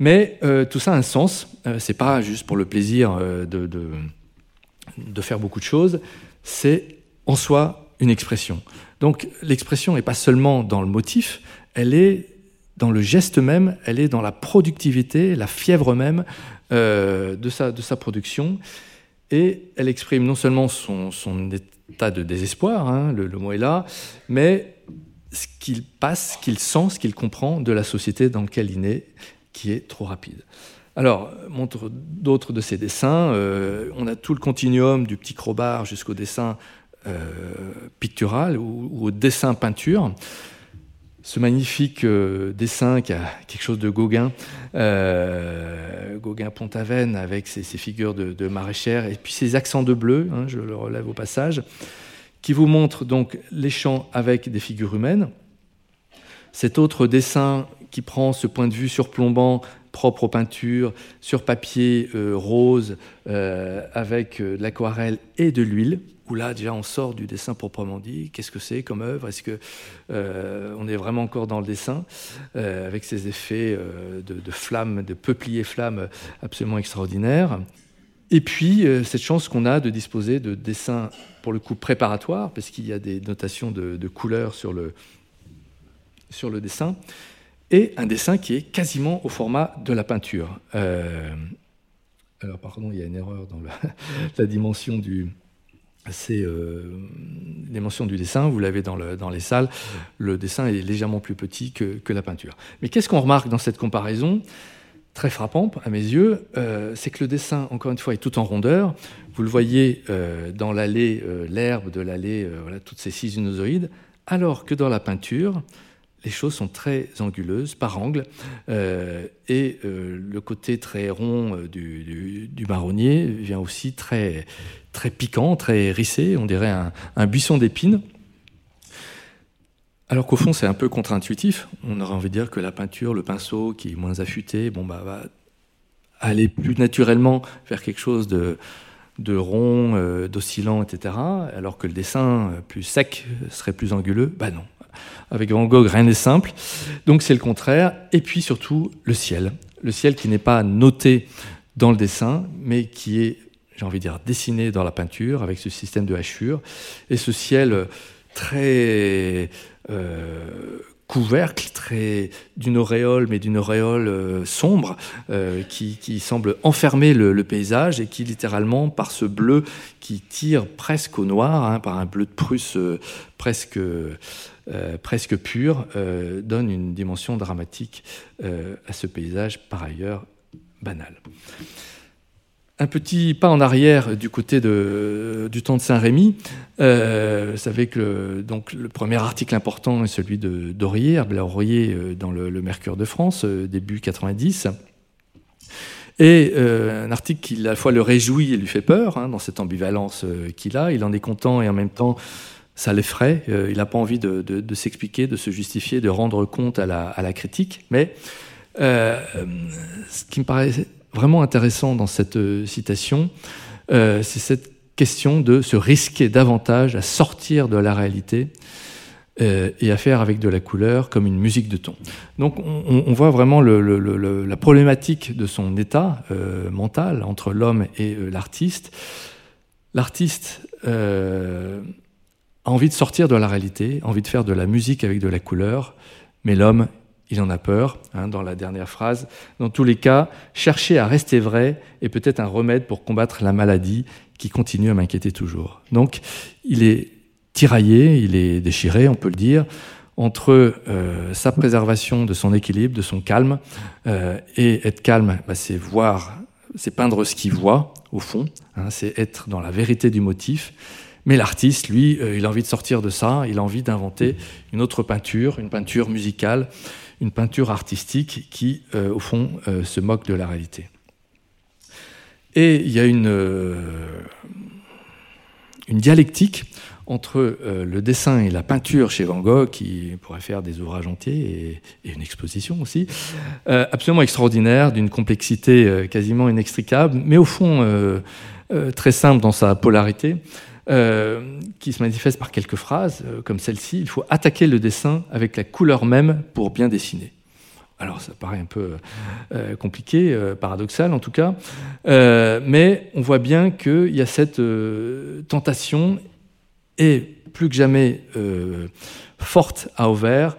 Mais euh, tout ça a un sens. Euh, c'est pas juste pour le plaisir euh, de, de, faire beaucoup de choses. C'est en soi une expression. Donc l'expression n'est pas seulement dans le motif, elle est dans le geste même, elle est dans la productivité, la fièvre même de, sa, de sa production. Et elle exprime non seulement son, son état de désespoir, hein, le, le, mot est là, mais ce qu'il passe, ce qu'il sent, ce qu'il comprend de la société dans laquelle il est qui est trop rapide. Alors, montre d'autres de ces dessins. Euh, on a tout le continuum du petit crowbar jusqu'au dessin euh, pictural ou, au dessin peinture. Ce magnifique euh, dessin qui a quelque chose de Gauguin, Gauguin Pont-Aven avec ses, figures de, maraîchère et puis ses accents de bleu, hein, je le relève au passage, qui vous montre donc les champs avec des figures humaines. Cet autre dessin qui prend ce point de vue surplombant propre aux peintures, sur papier euh, rose, euh, avec euh, de l'aquarelle et de l'huile, où là déjà on sort du dessin proprement dit. Qu'est-ce que c'est comme œuvre? Est-ce que on est vraiment encore dans le dessin avec ces effets de, de flammes, de peupliers flammes absolument extraordinaires? Et puis, cette chance qu'on a de disposer de dessins, pour le coup, préparatoires, parce qu'il y a des notations de, de couleurs sur le, sur le dessin, et un dessin qui est quasiment au format de la peinture. Euh, alors, pardon, il y a une erreur dans la, dimension du. C'est euh, du dessin, vous l'avez dans, le, dans, les salles, le dessin est légèrement plus petit que, que la peinture. Mais qu'est-ce qu'on remarque dans cette comparaison Très frappant à mes yeux, euh, c'est que le dessin, encore une fois, est tout en rondeur. Vous le voyez euh, dans l'allée, l'herbe de l'allée, voilà, toutes ces sinusoïdes, alors que dans la peinture, les choses sont très anguleuses, par angle, euh, et euh, le côté très rond euh, du, marronnier vient aussi très, piquant, très hérissé, on dirait un, buisson d'épines. Alors qu'au fond, c'est un peu contre-intuitif. On aurait envie de dire que la peinture, le pinceau qui est moins affûté, bon, bah, va aller plus naturellement vers quelque chose de, de rond, d'oscillant, etc. Alors que le dessin plus sec serait plus anguleux. Bah non, avec Van Gogh, rien n'est simple. Donc c'est le contraire. Et puis surtout, le ciel. Le ciel qui n'est pas noté dans le dessin, mais qui est, j'ai envie de dire, dessiné dans la peinture avec ce système de hachure. Et ce ciel très euh, couvercle, très d'une auréole, mais d'une auréole euh, sombre, euh, qui, semble enfermer le, paysage et qui littéralement, par ce bleu qui tire presque au noir, hein, par un bleu de Prusse presque euh, presque pure, euh, donne une dimension dramatique euh, à ce paysage par ailleurs banal. Un petit pas en arrière du côté du temps de Saint-Rémy. vous savez que le, premier article important est celui de Dorier, Herbert dans le, Mercure de France, début 90. Et un article qui à la fois le réjouit et lui fait peur, hein, dans cette ambivalence qu'il a. Il en est content et en même temps ça l'effraie. Euh, il n'a pas envie de, s'expliquer, de se justifier, de rendre compte à la, critique. Mais euh, ce qui me paraît vraiment intéressant dans cette euh, citation, c'est cette question de se risquer davantage à sortir de la réalité et à faire avec de la couleur comme une musique de ton. Donc on, voit vraiment la problématique de son état mental entre l'homme et l'artiste. L'artiste envie de sortir de la réalité, envie de faire de la musique avec de la couleur, mais l'homme, il en a peur, hein, dans la dernière phrase. Dans tous les cas, chercher à rester vrai est peut-être un remède pour combattre la maladie qui continue à m'inquiéter toujours. Donc, il est tiraillé, il est déchiré, on peut le dire, entre euh, sa préservation de son équilibre, de son calme, euh, et être calme, bah, c'est voir, c'est peindre ce qu'il voit, au fond, hein, c'est être dans la vérité du motif, mais l'artiste, lui, euh, il a envie de sortir de ça, il a envie d'inventer une autre peinture, une peinture musicale, une peinture artistique qui, euh, au fond, euh, se moque de la réalité. Et il y a une, une dialectique entre le dessin et la peinture chez Van Gogh, qui pourrait faire des ouvrages entiers et, une exposition aussi, absolument extraordinaire, d'une complexité quasiment inextricable, mais au fond très simple dans sa polarité. Euh, qui se manifeste par quelques phrases, euh, comme celle-ci. Il faut attaquer le dessin avec la couleur même pour bien dessiner. Alors ça paraît un peu euh, compliqué, paradoxal en tout cas, mais on voit bien qu'il y a cette tentation, et plus que jamais forte à Auvert,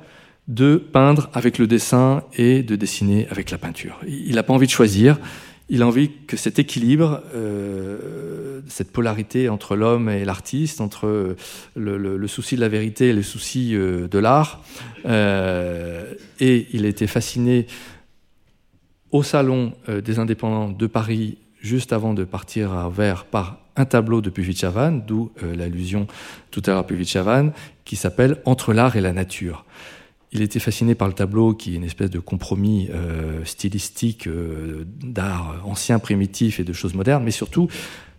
de peindre avec le dessin et de dessiner avec la peinture. Il n'a pas envie de choisir, il a envie que cet équilibre, euh, cette polarité entre l'homme et l'artiste, entre le, souci de la vérité et le souci euh, de l'art, euh, et il a été fasciné au Salon des indépendants de Paris juste avant de partir à Vers par un tableau de Puvichavan, d'où l'allusion tout à l'heure à Puvichavan, qui s'appelle Entre l'art et la nature. Il était fasciné par le tableau, qui est une espèce de compromis euh, stylistique euh, d'art ancien, primitif et de choses modernes, mais surtout,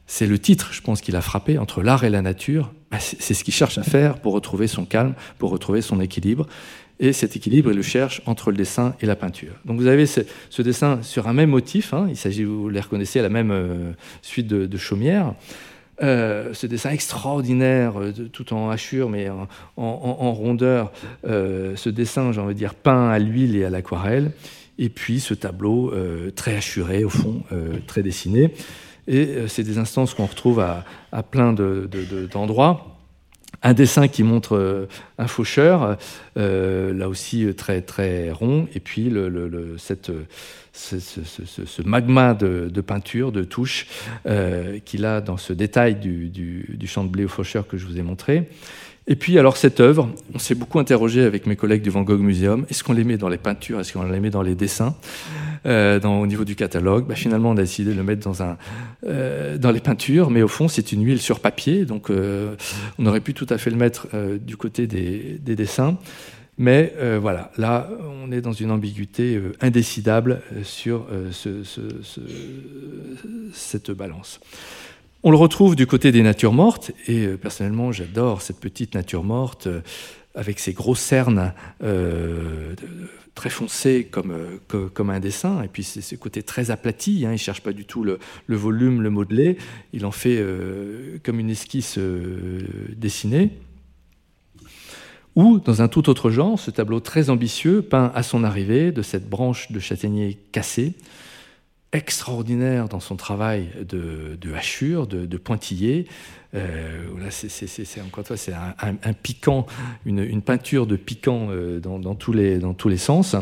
c'est le titre, je pense, qu'il a frappé entre l'art et la nature. Bah, c'est ce qu'il cherche à faire pour retrouver son calme, pour retrouver son équilibre. Et cet équilibre, il le cherche entre le dessin et la peinture. Donc vous avez ce, dessin sur un même motif, hein, il s'agit, vous les reconnaissez, à la même euh, suite de, de chaumières. Euh, ce dessin extraordinaire, euh, tout en hachure, mais en, rondeur, euh, ce dessin, j'ai envie de dire, peint à l'huile et à l'aquarelle, et puis ce tableau très hachuré, au fond, très dessiné. Et c'est des instances qu'on retrouve à, plein d'endroits. un dessin qui montre un faucheur, là aussi très, très rond, et puis cette ce, magma de, peinture, de touche euh, qu'il a dans ce détail du, champ de blé au faucheur que je vous ai montré. Et puis, alors, cette œuvre, on s'est beaucoup interrogé avec mes collègues du Van Gogh Museum. Est-ce qu'on les met dans les peintures? Est-ce qu'on les met dans les dessins? Euh, Au niveau du catalogue? Bah, Finalement, on a décidé de le mettre euh, dans les peintures, mais au fond, c'est une huile sur papier. Donc, on aurait pu tout à fait le mettre du côté des dessins. Mais euh, voilà, là, on est dans une ambiguïté euh, indécidable euh, sur cette balance. On le retrouve du côté des natures mortes, et personnellement, j'adore cette petite nature morte avec ses grosses cernes très foncées comme, comme un dessin, et puis ce côté très aplati, hein, il ne cherche pas du tout le, volume, le modelé, il en fait comme une esquisse dessinée. Ou, dans un tout autre genre, ce tableau très ambitieux, peint à son arrivée de cette branche de châtaignier cassée, extraordinaire dans son travail de, hachure, de, de pointillé, là, c'est encore toi, c'est un, piquant, une, peinture de piquant euh, dans, tous les, sens,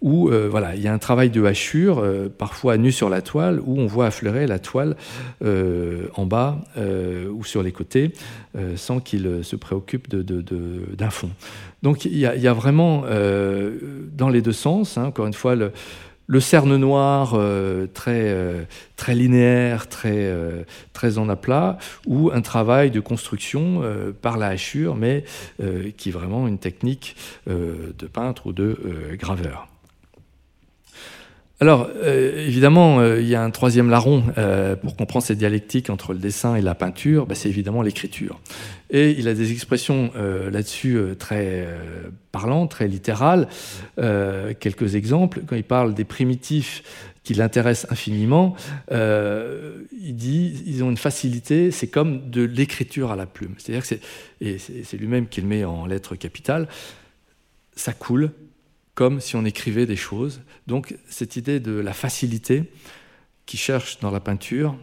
où euh, voilà, il y a un travail de hachure, parfois nu sur la toile, où on voit affleurer la toile en bas ou sur les côtés, sans qu'il se préoccupe d'un fond. Donc il y, a, vraiment dans les deux sens, hein, encore une fois, le, le cerne noir euh, très, euh, très linéaire, très, euh, très en aplat, ou un travail de construction par la hachure, mais qui est vraiment une technique de peintre ou de graveur. Alors, euh, évidemment, euh, il y a un troisième larron euh, pour comprendre cette dialectique entre le dessin et la peinture, bah, c'est évidemment l'écriture. Et il a des expressions là-dessus très parlantes, très littérales. quelques exemples, quand il parle des primitifs qui l'intéressent infiniment, il dit ils ont une facilité, c'est comme de l'écriture à la plume. C'est-à-dire que c'est, et c'est lui-même qui le met en lettres capitales, ça coule, comme si on écrivait des choses. Donc cette idée de la facilité qui cherche dans la peinture,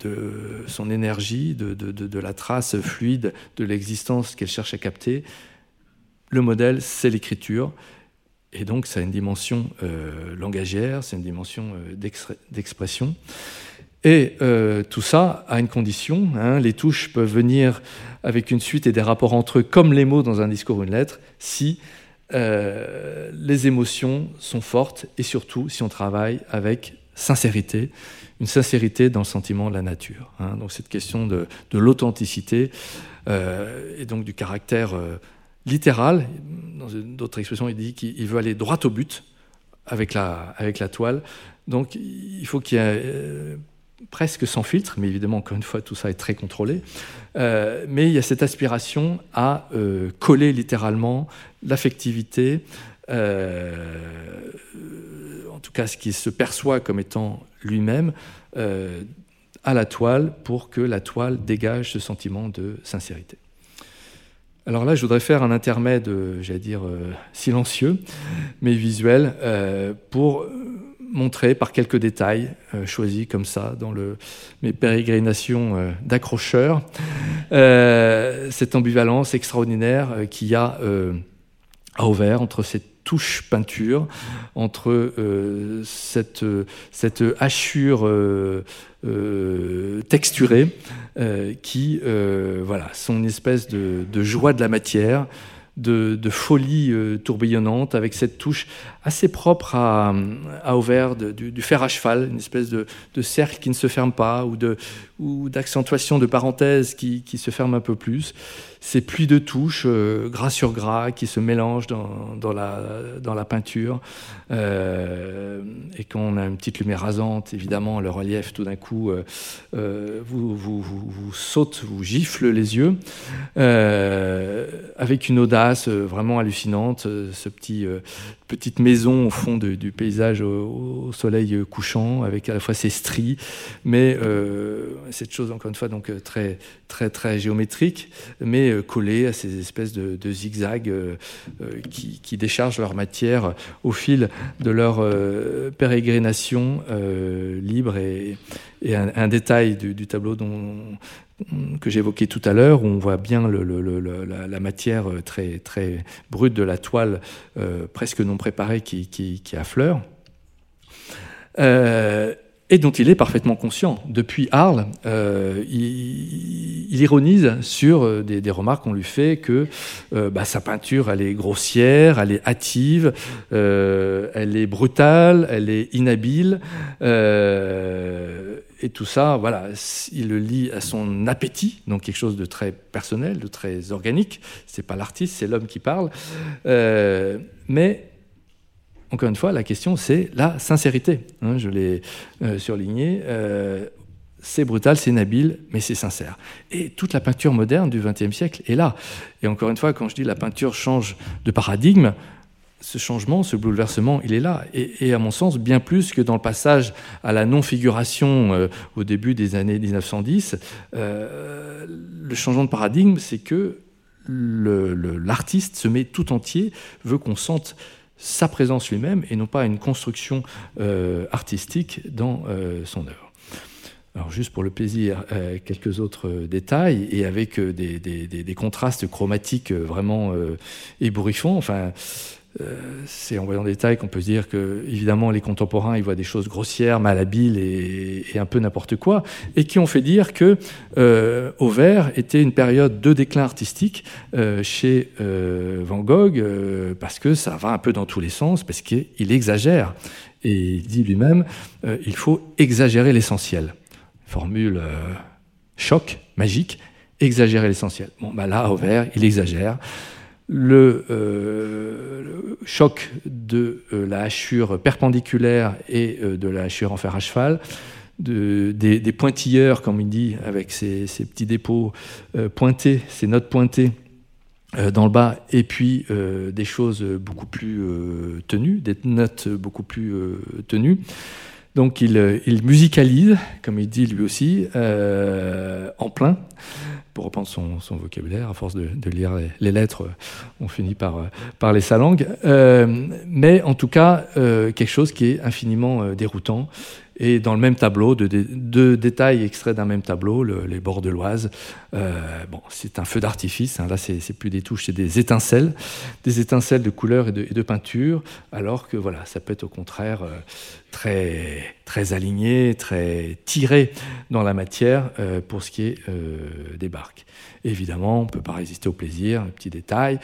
de son énergie, de, la trace fluide de l'existence qu'elle cherche à capter, le modèle, c'est l'écriture. Et donc ça a une dimension euh, langagière, c'est une dimension euh, d'expression. Et euh, tout ça a une condition. Hein. les touches peuvent venir avec une suite et des rapports entre eux, comme les mots dans un discours ou une lettre, si euh, les émotions sont fortes et surtout si on travaille avec sincérité, une sincérité dans le sentiment de la nature. Hein. Donc cette question de, l'authenticité euh, et donc du caractère euh, littéral. Dans d'autres expressions, il dit qu'il veut aller droit au but avec la, avec la toile. Donc il faut qu'il y ait presque sans filtre, mais évidemment, encore une fois, tout ça est très contrôlé. mais il y a cette aspiration à coller littéralement l'affectivité, en tout cas ce qui se perçoit comme étant lui-même, à la toile pour que la toile dégage ce sentiment de sincérité. Alors là, je voudrais faire un intermède, euh, j'allais dire, euh, silencieux, mais visuel, euh, pour montrer par quelques détails choisis comme ça dans le, mes pérégrinations d'accrocheurs. Cette ambivalence extraordinaire qu'il y a à Auvers entre cette touche peinture, entre euh, cette, hachure euh, euh, texturée qui voilà, sont une espèce de, joie de la matière, de, folie tourbillonnante avec cette touche assez propre à, à du, fer à cheval, une espèce de, cercle qui ne se ferme pas ou, de, ou d'accentuation de parenthèse qui, qui, se ferme un peu plus ces pluies de touches, euh, gras sur gras, qui se mélangent dans, dans, la, dans la peinture. Euh, et quand on a une petite lumière rasante, évidemment, le relief, tout d'un coup, euh, vous, vous, vous, vous, saute, vous gifle les yeux, avec une audace vraiment hallucinante. Ce petit, petite maison au fond du paysage au, au, soleil couchant, avec à la fois ses stries, mais cette chose, encore une fois, donc très, très, très géométrique, mais euh, collés à ces espèces de, zigzags euh, euh, qui, déchargent leur matière au fil de leur pérégrination libre. Et, un, détail du, tableau dont, que j'évoquais tout à l'heure, où on voit bien la, matière très, brute de la toile, presque non préparée, qui affleure et dont il est parfaitement conscient. Depuis Arles, euh, il, ironise sur euh, des, remarques qu'on lui fait que euh, bah, sa peinture, elle est grossière, elle est hâtive, elle est brutale, elle est inhabile. et tout ça, voilà, il le lie à son appétit, donc quelque chose de très personnel, de très organique. C'est pas l'artiste, c'est l'homme qui parle. mais encore une fois, la question, c'est la sincérité. Hein, je l'ai euh, surligné. Euh, c'est brutal, c'est nabile, mais c'est sincère. Et toute la peinture moderne du XXe siècle est là. Et encore une fois, quand je dis la peinture change de paradigme, ce changement, ce bouleversement, il est là. Et, à mon sens, bien plus que dans le passage à la non-figuration euh, au début des années 1910, le changement de paradigme, c'est que l'artiste se met tout entier, veut qu'on sente sa présence lui-même et non pas une construction euh, artistique dans euh, son œuvre. Alors juste pour le plaisir, euh, quelques autres détails et avec des, des, des, contrastes chromatiques vraiment ébouriffants. Enfin, c'est en voyant des détails qu'on peut se dire que, évidemment, les contemporains, ils voient des choses grossières, malhabiles et, un peu n'importe quoi, et qui ont fait dire que euh, Auvers était une période de déclin artistique euh, chez euh, Van Gogh, euh, parce que ça va un peu dans tous les sens, parce qu'il exagère. Et il dit lui-même, il faut exagérer l'essentiel. Formule choc, magique, exagérer l'essentiel. Bon, bah là, Auvers, il exagère le, euh, choc de euh, la hachure perpendiculaire et euh, de la hachure en fer à cheval, de, des, pointilleurs, comme il dit, avec ces, petits dépôts pointés, ces notes pointées dans le bas, et puis des choses beaucoup plus tenues, des notes beaucoup plus tenues. Donc il, il, musicalise, comme il dit lui aussi, en plein pour reprendre son, vocabulaire, à force de, lire les, lettres, on finit par euh, parler sa langue. Euh, mais en tout cas, euh, quelque chose qui est infiniment euh, déroutant et dans le même tableau, deux de détails extraits d'un même tableau, le, les bords. Euh, c'est un feu d'artifice. Hein, là, c'est plus des touches, c'est des étincelles, des étincelles de couleur et de, et peinture. Alors que voilà, ça peut être au contraire euh, très aligné, très tiré dans la matière euh, pour ce qui est euh, des barques. Évidemment, on ne peut pas résister au plaisir, un petit détail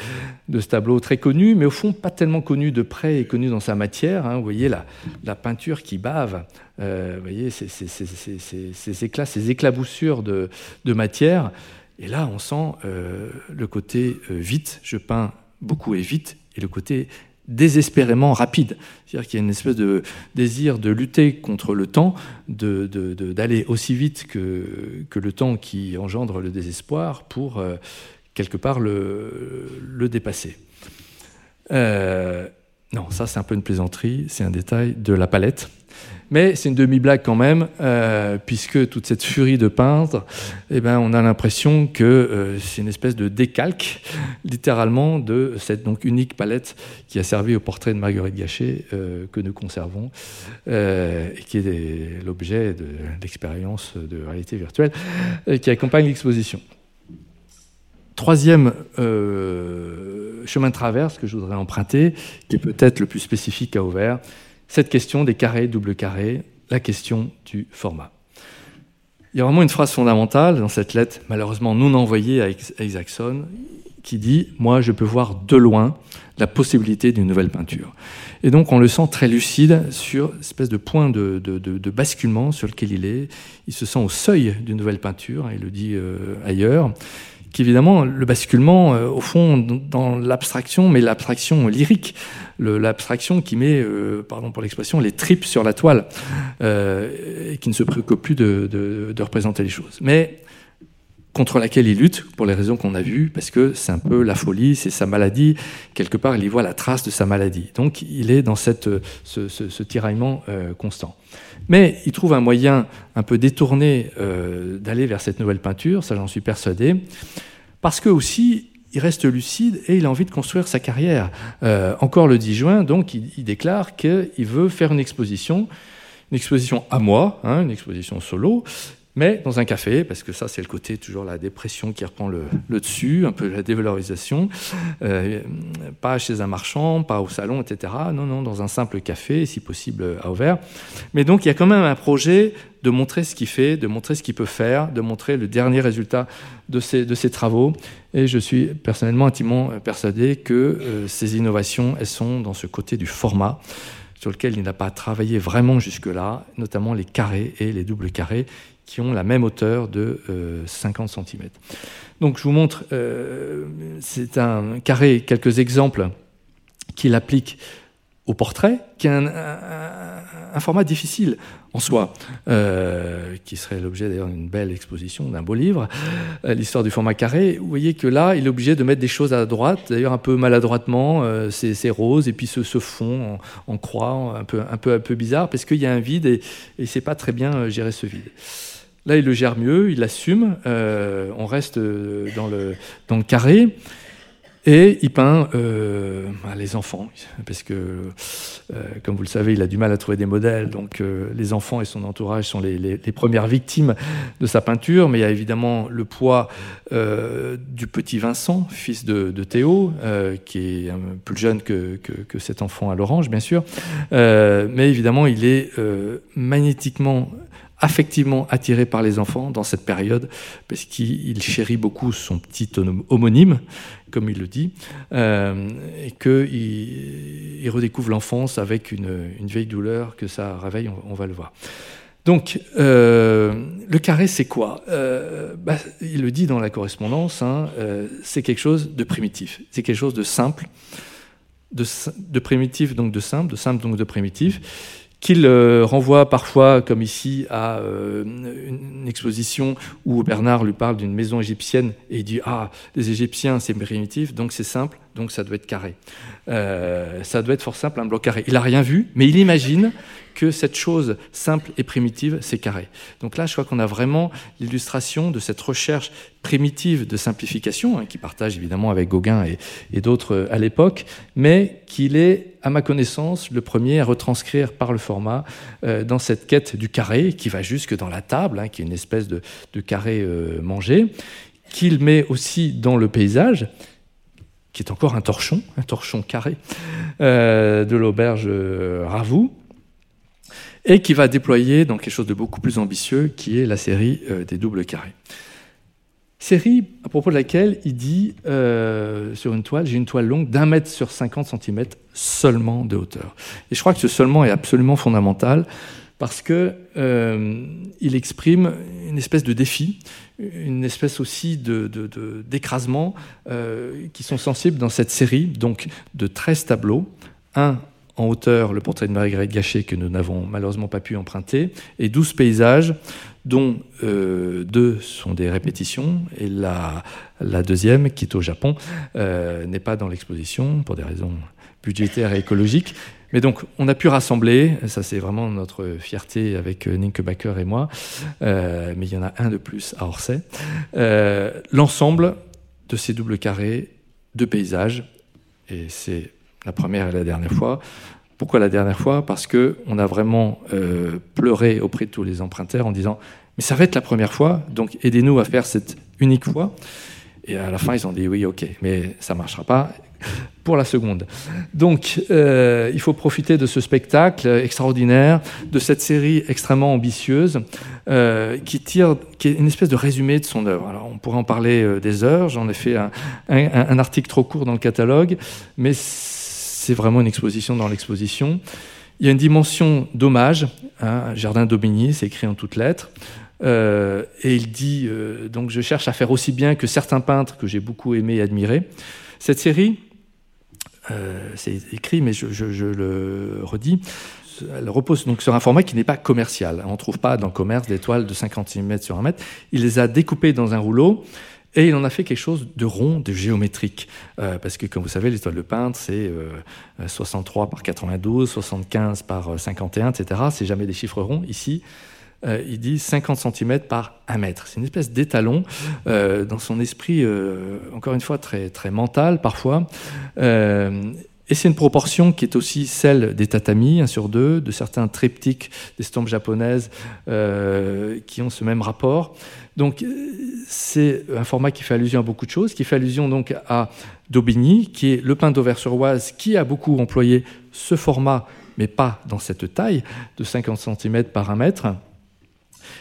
de ce tableau très connu, mais au fond pas tellement connu de près et connu dans sa matière. Hein. Vous voyez la, peinture qui bave euh, vous voyez, ces, éclats, ces éclaboussures de, de, matière. Et là, on sent le côté vite, je peins beaucoup et vite, et le côté désespérément rapide. C'est-à-dire qu'il y a une espèce de désir de lutter contre le temps, d'aller aussi vite que, que, le temps qui engendre le désespoir pour, euh, quelque part, le, le dépasser. Euh, non, ça c'est un peu une plaisanterie, c'est un détail de la palette. Mais c'est une demi-blague quand même, euh, puisque toute cette furie de peintre, eh ben, on a l'impression que euh, c'est une espèce de décalque, littéralement, de cette donc unique palette qui a servi au portrait de Marguerite Gachet euh, que nous conservons, et qui est l'objet de l'expérience de réalité virtuelle qui accompagne l'exposition. Troisième chemin de traverse que je voudrais emprunter, qui est peut-être le plus spécifique à Auvers, cette question des carrés, double carrés, la question du format. Il y a vraiment une phrase fondamentale dans cette lettre, malheureusement non envoyée à Isaacson, qui dit Moi, je peux voir de loin la possibilité d'une nouvelle peinture. Et donc, on le sent très lucide sur une espèce de point de, basculement sur lequel il est. Il se sent au seuil d'une nouvelle peinture, hein, il le dit euh, ailleurs qu'évidemment, le basculement, euh, au fond, dans l'abstraction, mais l'abstraction lyrique, l'abstraction qui met, euh, pardon pour l'expression, les tripes sur la toile, euh, et qui ne se préoccupe plus de, de, représenter les choses. Mais contre laquelle il lutte, pour les raisons qu'on a vues, parce que c'est un peu la folie, c'est sa maladie. Quelque part, il y voit la trace de sa maladie. Donc, il est dans cette, ce, tiraillement constant. Mais il trouve un moyen un peu détourné euh, d'aller vers cette nouvelle peinture, ça j'en suis persuadé, parce que aussi il reste lucide et il a envie de construire sa carrière. Euh, encore le 10 juin, donc il, déclare qu'il veut faire une exposition, une exposition à moi, hein, une exposition solo, mais dans un café, parce que ça, c'est le côté toujours la dépression qui reprend le, dessus, un peu la dévalorisation. Euh, pas chez un marchand, pas au salon, etc. Non, non, dans un simple café, si possible à Auvers. Mais donc, il y a quand même un projet de montrer ce qu'il fait, de montrer ce qu'il peut faire, de montrer le dernier résultat de ses, de travaux. Et je suis personnellement intimement persuadé que euh, ces innovations, elles sont dans ce côté du format sur lequel il n'a pas travaillé vraiment jusque-là, notamment les carrés et les doubles carrés qui ont la même hauteur de 50 euh, cm. Donc je vous montre, euh, c'est un carré, quelques exemples qu'il applique au portrait, qui est un, format difficile en soi, euh, qui serait l'objet d'ailleurs d'une belle exposition, d'un beau livre, l'histoire du format carré. Vous voyez que là, il est obligé de mettre des choses à droite, d'ailleurs un peu maladroitement, euh, c'est rose, et puis ce, fond en, croix, un peu, un, peu, un peu bizarre, parce qu'il y a un vide, et, et c'est pas très bien gérer ce vide. Là, il le gère mieux, il l'assume, on reste dans le, dans le carré. Et il peint euh, bah, les enfants, parce que, euh, comme vous le savez, il a du mal à trouver des modèles. Donc, euh, les enfants et son entourage sont les, premières victimes de sa peinture. Mais il y a évidemment le poids du petit Vincent, fils de, Théo, qui est plus jeune que cet enfant à l'orange, bien sûr. mais évidemment, il est magnétiquement affectivement attiré par les enfants dans cette période, parce qu'il chérit beaucoup son petit homonyme, comme il le dit, euh, et qu'il il redécouvre l'enfance avec une, vieille douleur que ça réveille, on, va le voir. Donc, euh, le carré, c'est quoi? Euh, bah, Il le dit dans la correspondance, hein, c'est quelque chose de primitif, c'est quelque chose de simple, de primitif, donc de simple, de simple, donc de primitif qu'il euh, renvoie parfois, comme ici, à euh, une exposition où Bernard lui parle d'une maison égyptienne et il dit Ah, les Égyptiens, c'est primitif, donc c'est simple, donc ça doit être carré. Euh, ça doit être fort simple, un bloc carré. Il n'a rien vu, mais il imagine que cette chose simple et primitive, c'est carré. Donc là, je crois qu'on a vraiment l'illustration de cette recherche primitive de simplification, hein, qui partage évidemment avec Gauguin et, d'autres euh, à l'époque, mais qu'il est, à ma connaissance, le premier à retranscrire par le format euh, dans cette quête du carré, qui va jusque dans la table, hein, qui est une espèce de, carré mangé, qu'il met aussi dans le paysage, qui est encore un torchon, un torchon carré de l'auberge Ravoux, et qui va déployer dans quelque chose de beaucoup plus ambitieux, qui est la série euh, des doubles carrés. Série à propos de laquelle il dit euh, sur une toile, j'ai une toile longue d'un mètre sur 50 cm seulement de hauteur. Et je crois que ce seulement est absolument fondamental parce que euh, exprime une espèce de défi, une espèce aussi d'écrasement de, qui sont sensibles dans cette série donc de 13 tableaux un en hauteur, le portrait de Marguerite Gachet, que nous n'avons malheureusement pas pu emprunter, et 12 paysages, dont euh, deux sont des répétitions, et la, la deuxième, qui est au Japon, euh, n'est pas dans l'exposition, pour des raisons budgétaires et écologiques. Mais donc, on a pu rassembler, ça c'est vraiment notre fierté avec Ninke Baker et moi, mais il y en a un de plus à Orsay, l'ensemble de ces doubles carrés de paysages, et c'est la première et la dernière fois. Pourquoi la dernière fois? Parce que on a vraiment euh, pleuré auprès de tous les emprunteurs en disant mais ça va être la première fois, donc aidez-nous à faire cette unique fois. Et à la fin, ils ont dit oui, ok, mais ça marchera pas pour la seconde. Donc, euh, il faut profiter de ce spectacle extraordinaire, de cette série extrêmement ambitieuse, euh, qui tire, qui est une espèce de résumé de son œuvre. Alors, on pourrait en parler des heures. J'en ai fait un, article trop court dans le catalogue, mais c'est vraiment une exposition dans l'exposition. Il y a une dimension d'hommage, hein, Jardin d'Aubigny, c'est écrit en toutes lettres. Euh, et il dit euh, donc je cherche à faire aussi bien que certains peintres que j'ai beaucoup aimé et admiré. Cette série, euh, c'est écrit, mais je, le redis, elle repose donc sur un format qui n'est pas commercial. On ne trouve pas dans le commerce des toiles de 50 cm sur 1 mètre. Il les a découpées dans un rouleau et il en a fait quelque chose de rond, de géométrique. Euh, parce que, comme vous savez, l'étoile de peintre, c'est 63 euh, par 92, 75 par 51, etc. C'est jamais des chiffres ronds. Ici, euh, il dit 50 cm par 1 mètre. C'est une espèce d'étalon dans son esprit, encore une fois, très, très mental parfois. Et c'est une proportion qui est aussi celle des tatamis, 1 sur 2, de certains triptyques d'estampes japonaises qui ont ce même rapport. Donc c'est un format qui fait allusion à beaucoup de choses, qui fait allusion donc à Daubigny, qui est le pain d'Auvers-sur-Oise, qui a beaucoup employé ce format, mais pas dans cette taille de 50 cm par 1 mètre.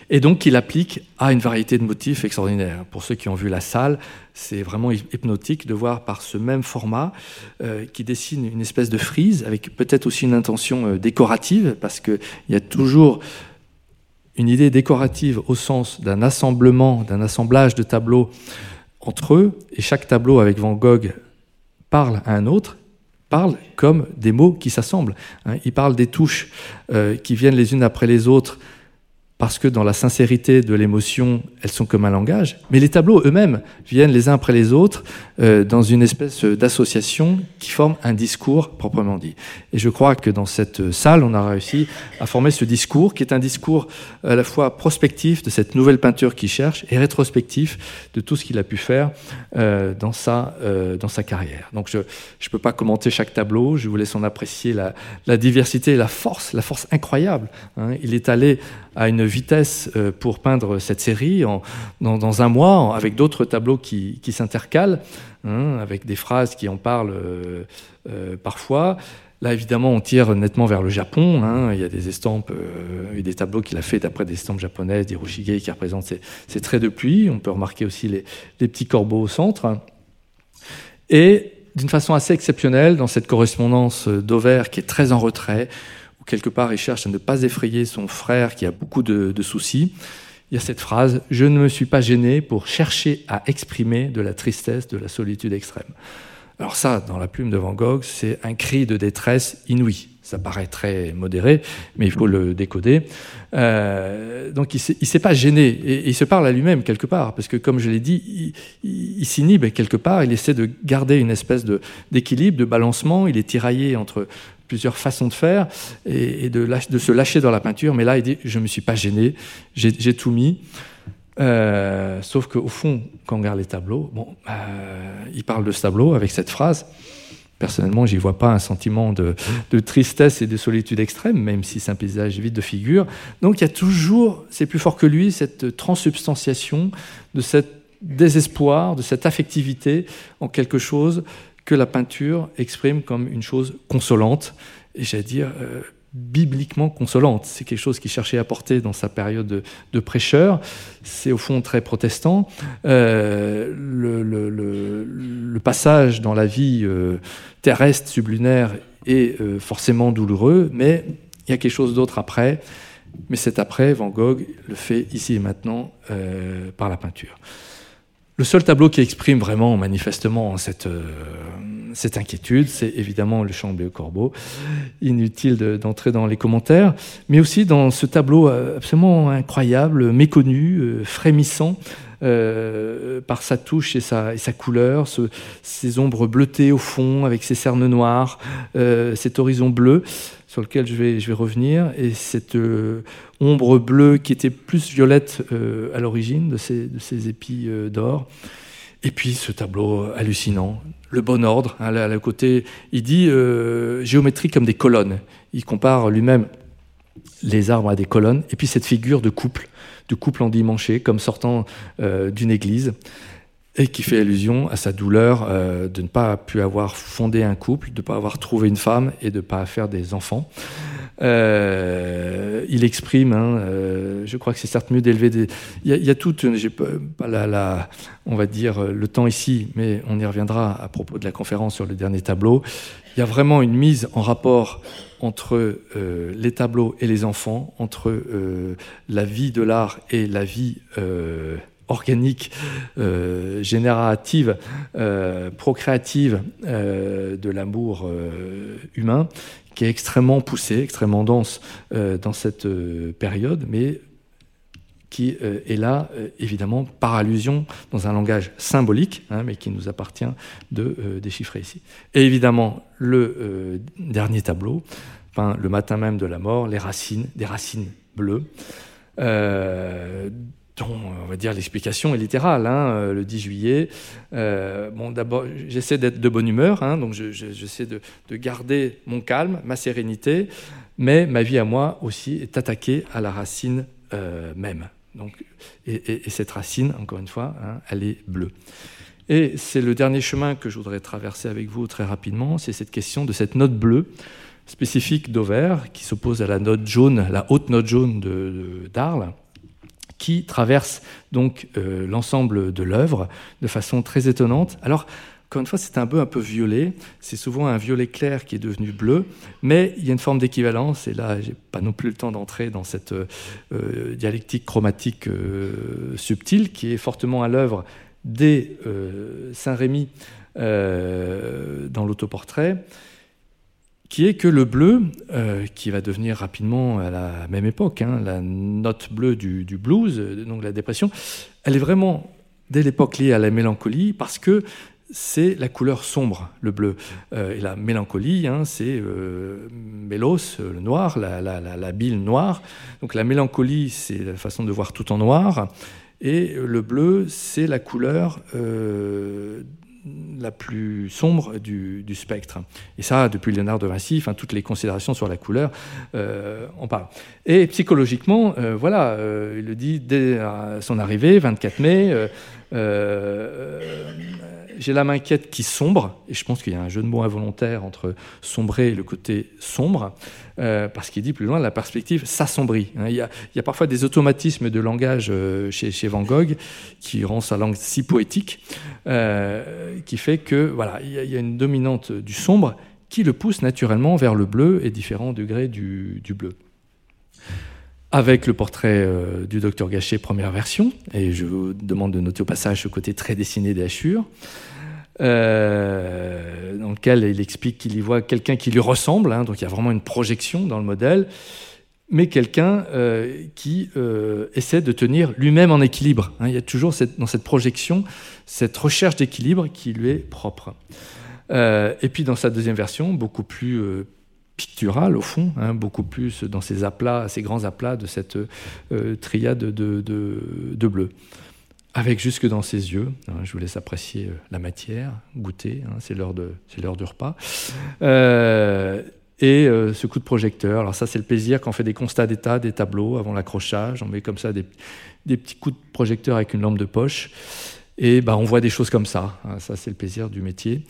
Et donc qu'il applique à une variété de motifs extraordinaires. Pour ceux qui ont vu la salle, c'est vraiment hypnotique de voir par ce même format euh, qui dessine une espèce de frise avec peut-être aussi une intention euh, décorative parce qu'il y a toujours une idée décorative au sens d'un assemblement, d'un assemblage de tableaux entre eux, et chaque tableau avec Van Gogh parle à un autre, parle comme des mots qui s'assemblent. Hein. Il parle des touches euh, qui viennent les unes après les autres parce que dans la sincérité de l'émotion, elles sont comme un langage, mais les tableaux eux-mêmes viennent les uns après les autres euh, dans une espèce d'association qui forme un discours proprement dit. Et je crois que dans cette salle, on a réussi à former ce discours qui est un discours à la fois prospectif de cette nouvelle peinture qu'il cherche et rétrospectif de tout ce qu'il a pu faire euh, dans, sa, euh, dans sa carrière. Donc je ne peux pas commenter chaque tableau, je vous laisse en apprécier la, la diversité la force, la force incroyable. Hein. Il est allé à une vitesse euh, pour peindre cette série en, dans, un mois, avec d'autres tableaux qui, s'intercalent, hein, avec des phrases qui en parlent euh, euh, parfois. Là, évidemment, on tire nettement vers le Japon. Hein. Il y a des estampes et des tableaux qu'il a fait d'après des estampes japonaises, des Rushige qui représentent ces, traits de pluie. On peut remarquer aussi les, les petits corbeaux au centre. Et d'une façon assez exceptionnelle, dans cette correspondance d'Auvert qui est très en retrait, quelque part il cherche à ne pas effrayer son frère qui a beaucoup de, soucis, il y a cette phrase Je ne me suis pas gêné pour chercher à exprimer de la tristesse, de la solitude extrême. Alors, ça, dans la plume de Van Gogh, c'est un cri de détresse inouï. Ça paraît très modéré, mais il faut le décoder. Euh, donc il ne s'est pas gêné, et, il se parle à lui-même quelque part, parce que comme je l'ai dit, il, il s'inhibe quelque part, il essaie de garder une espèce d'équilibre, de, balancement, il est tiraillé entre plusieurs façons de faire et, de, se lâcher dans la peinture. Mais là, il dit je ne me suis pas gêné, j'ai tout mis. Euh, sauf qu'au fond, quand on regarde les tableaux, bon, euh, il parle de ce tableau avec cette phrase. Personnellement, j'y vois pas un sentiment de, tristesse et de solitude extrême, même si c'est un paysage vide de figures. Donc il y a toujours, c'est plus fort que lui, cette transubstantiation de cet désespoir, de cette affectivité en quelque chose que la peinture exprime comme une chose consolante, et j'allais dire euh, bibliquement consolante. C'est quelque chose qu'il cherchait à porter dans sa période de, prêcheur. C'est au fond très protestant. Euh, le, passage dans la vie euh, terrestre, sublunaire, est forcément douloureux, mais il y a quelque chose d'autre après. Mais cet après, Van Gogh le fait ici et maintenant par la peinture. Le seul tableau qui exprime vraiment, manifestement, cette, euh, inquiétude, c'est évidemment le champ bleu corbeau. Inutile d'entrer dans les commentaires, mais aussi dans ce tableau euh, absolument incroyable, méconnu, euh, frémissant. Par sa touche et sa, couleur, ce, ces ombres bleutées au fond avec ces cernes noires, cet horizon bleu sur lequel je vais, revenir, et cette euh, ombre bleue qui était plus violette euh, à l'origine de ces, épis euh, d'or. Et puis ce tableau hallucinant, le bon ordre, hein, côté, il dit géométrie comme des colonnes. Il compare lui-même les arbres à des colonnes, et puis cette figure de couple, de couple endimanché, comme sortant d'une église et qui fait allusion à sa douleur euh, de ne pas pu avoir fondé un couple, de ne pas avoir trouvé une femme et de ne pas faire des enfants. Euh, il exprime, hein, euh, je crois que c'est certes mieux d'élever des. Il y, a, il y a tout, j'ai pas, la, la, on va dire le temps ici, mais on y reviendra à propos de la conférence sur le dernier tableau. Il y a vraiment une mise en rapport entre euh, les tableaux et les enfants, entre euh, la vie de l'art et la vie euh, organique, euh, générative, euh, procréative euh, de l'amour humain, qui est extrêmement poussé, extrêmement dense dans cette période, mais qui est là, évidemment, par allusion, dans un langage symbolique, hein, mais qui nous appartient de déchiffrer ici. Et évidemment, le dernier tableau, peint le matin même de la mort, les racines, des racines bleues, dont on va dire l'explication est littérale. Hein, euh, le 10 juillet, euh, bon, d'abord, j'essaie d'être de bonne humeur, hein, donc j'essaie de, de, garder mon calme, ma sérénité, mais ma vie à moi aussi est attaquée à la racine euh, même. Donc, et, et, et, cette racine, encore une fois, hein, elle est bleue. Et c'est le dernier chemin que je voudrais traverser avec vous très rapidement, c'est cette question de cette note bleue spécifique d'Auvers qui s'oppose à la note jaune, la haute note jaune d'Arles. De, qui traverse donc euh, l'ensemble de l'œuvre de façon très étonnante. Alors, encore une fois, c'est un peu un peu violet. C'est souvent un violet clair qui est devenu bleu, mais il y a une forme d'équivalence. Et là, j'ai pas non plus le temps d'entrer dans cette euh, dialectique chromatique euh, subtile qui est fortement à l'œuvre dès euh, Saint-Rémy euh, dans l'autoportrait qui est que le bleu, euh, qui va devenir rapidement à la même époque, hein, la note bleue du, blues, donc la dépression, elle est vraiment dès l'époque liée à la mélancolie parce que c'est la couleur sombre, le bleu. Euh, et la mélancolie, hein, c'est euh, mélos, le noir, la, bile noire. Donc la mélancolie, c'est la façon de voir tout en noir. Et le bleu, c'est la couleur euh, la plus sombre du, spectre. Et ça, depuis Léonard de Vinci, toutes les considérations sur la couleur, euh, on parle. Et psychologiquement, euh, voilà, euh, il le dit dès son arrivée, 24 mai, j'ai l'âme inquiète qui sombre, et je pense qu'il y a un jeu de mots involontaire entre sombrer et le côté sombre, euh, parce qu'il dit plus loin, la perspective s'assombrit. Hein, il, y a, parfois des automatismes de langage euh, chez, Van Gogh qui rend sa langue si poétique, euh, qui fait que voilà, il y, a, une dominante du sombre qui le pousse naturellement vers le bleu et différents degrés du, bleu avec le portrait du docteur Gachet, première version, et je vous demande de noter au passage ce côté très dessiné des hachures, euh, dans lequel il explique qu'il y voit quelqu'un qui lui ressemble, hein, donc il y a vraiment une projection dans le modèle, mais quelqu'un euh, qui euh, essaie de tenir lui-même en équilibre. Hein, il y a toujours dans cette projection cette recherche d'équilibre qui lui est propre. Et puis dans sa deuxième version, beaucoup plus euh, pictural au fond, hein, beaucoup plus dans ces aplats, ces grands aplats de cette triade de, de, de, bleu. Avec jusque dans ses yeux, hein, je vous laisse apprécier euh, la matière, goûter, hein, c'est l'heure du repas. Euh, et euh, ce coup de projecteur, alors ça c'est le plaisir quand on fait des constats d'état, des tableaux avant l'accrochage, on met comme ça des, petits coups de projecteur avec une lampe de poche. Et bah, on voit des choses comme ça. Hein, ça, c'est le plaisir du métier.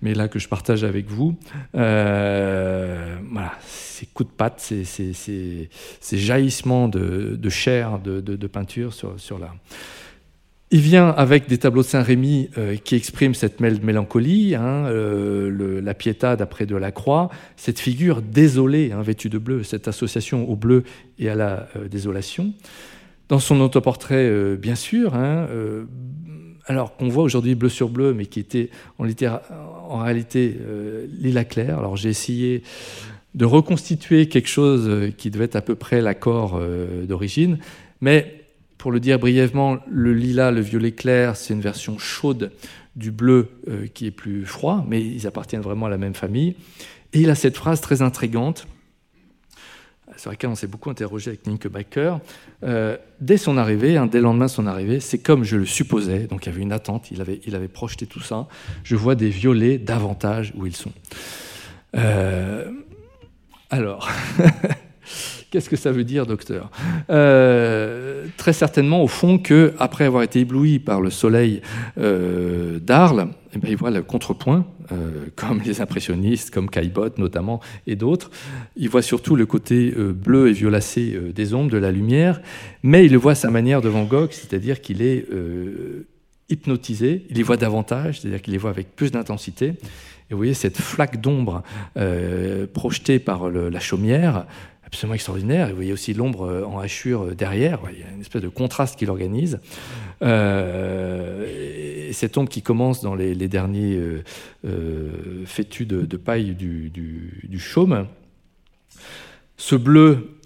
Mais là, que je partage avec vous, voilà, ces coups de patte, ces, jaillissements de, chair, de, peinture sur, sur la. Il vient avec des tableaux de Saint-Rémy euh, qui expriment cette mélancolie, hein, euh, le, la Pietà d'après de la Croix, cette figure désolée, hein, vêtue de bleu, cette association au bleu et à la euh, désolation. Dans son autoportrait, euh, bien sûr, hein, alors qu'on voit aujourd'hui bleu sur bleu, mais qui était en, en réalité euh, lilas clair. Alors j'ai essayé de reconstituer quelque chose qui devait être à peu près l'accord d'origine, mais pour le dire brièvement, le lilas, le violet clair, c'est une version chaude du bleu qui est plus froid, mais ils appartiennent vraiment à la même famille. Et il a cette phrase très intrigante sur laquelle on s'est beaucoup interrogé avec Nick Baker. Euh, dès son arrivée, dès le lendemain de son arrivée, c'est comme je le supposais, donc il y avait une attente, il avait, il avait projeté tout ça. Je vois des violets davantage où ils sont. Euh, alors, Qu'est-ce que ça veut dire, docteur euh, Très certainement, au fond, que après avoir été ébloui par le soleil euh, d'Arles, eh ben, il voit le contrepoint, euh, comme les impressionnistes, comme Caillebotte notamment, et d'autres. Il voit surtout le côté bleu et violacé des ombres, de la lumière, mais il le voit à sa manière de Van Gogh, c'est-à-dire qu'il est hypnotisé, il les voit davantage, c'est-à-dire qu'il les voit avec plus d'intensité. Et vous voyez cette flaque d'ombre projetée par la chaumière absolument extraordinaire. Et vous voyez aussi l'ombre euh, en hachure euh, derrière. Il y a une espèce de contraste qui l'organise. Euh, et cette ombre qui commence dans les, derniers fétus de, paille du, du, chaume. Ce bleu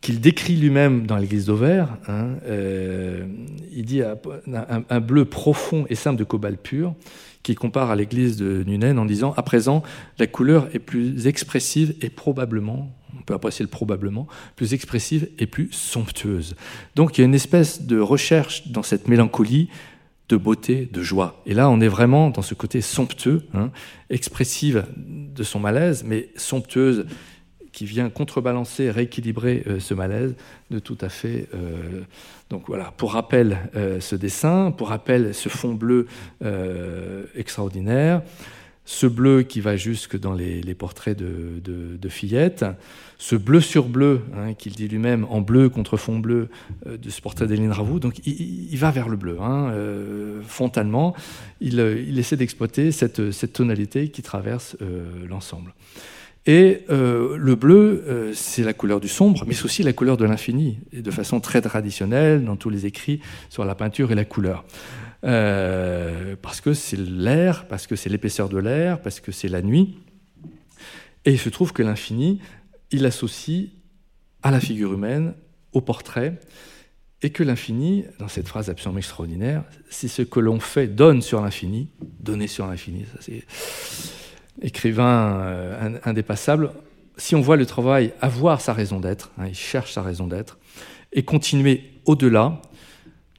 qu'il décrit lui-même dans l'église d'Auvers, hein, il dit un, un, bleu profond et simple de cobalt pur, qui compare à l'église de Nunen en disant à présent la couleur est plus expressive et probablement on peut apprécier le probablement, plus expressive et plus somptueuse. Donc il y a une espèce de recherche dans cette mélancolie de beauté, de joie. Et là, on est vraiment dans ce côté somptueux, hein, expressive de son malaise, mais somptueuse qui vient contrebalancer, rééquilibrer euh, ce malaise de tout à fait. Euh, donc voilà, pour rappel, euh, ce dessin, pour rappel, ce fond bleu extraordinaire ce bleu qui va jusque dans les, portraits de, fillettes, ce bleu sur bleu, hein, qu'il dit lui-même en bleu contre fond bleu euh, de ce portrait d'Eline Ravoux. Donc il, va vers le bleu, hein, euh, frontalement. Euh, il, essaie d'exploiter cette, tonalité qui traverse l'ensemble. Et le bleu, c'est la couleur du sombre, mais c'est aussi la couleur de l'infini, et de façon très traditionnelle dans tous les écrits sur la peinture et la couleur. Euh, parce que c'est l'air, parce que c'est l'épaisseur de l'air, parce que c'est la nuit. Et il se trouve que l'infini, il associe à la figure humaine, au portrait, et que l'infini, dans cette phrase absolument extraordinaire, c'est ce que l'on fait donne sur l'infini, donner sur l'infini. Ça c'est écrivain euh, indépassable. Si on voit le travail avoir sa raison d'être, hein, il cherche sa raison d'être, et continuer au-delà,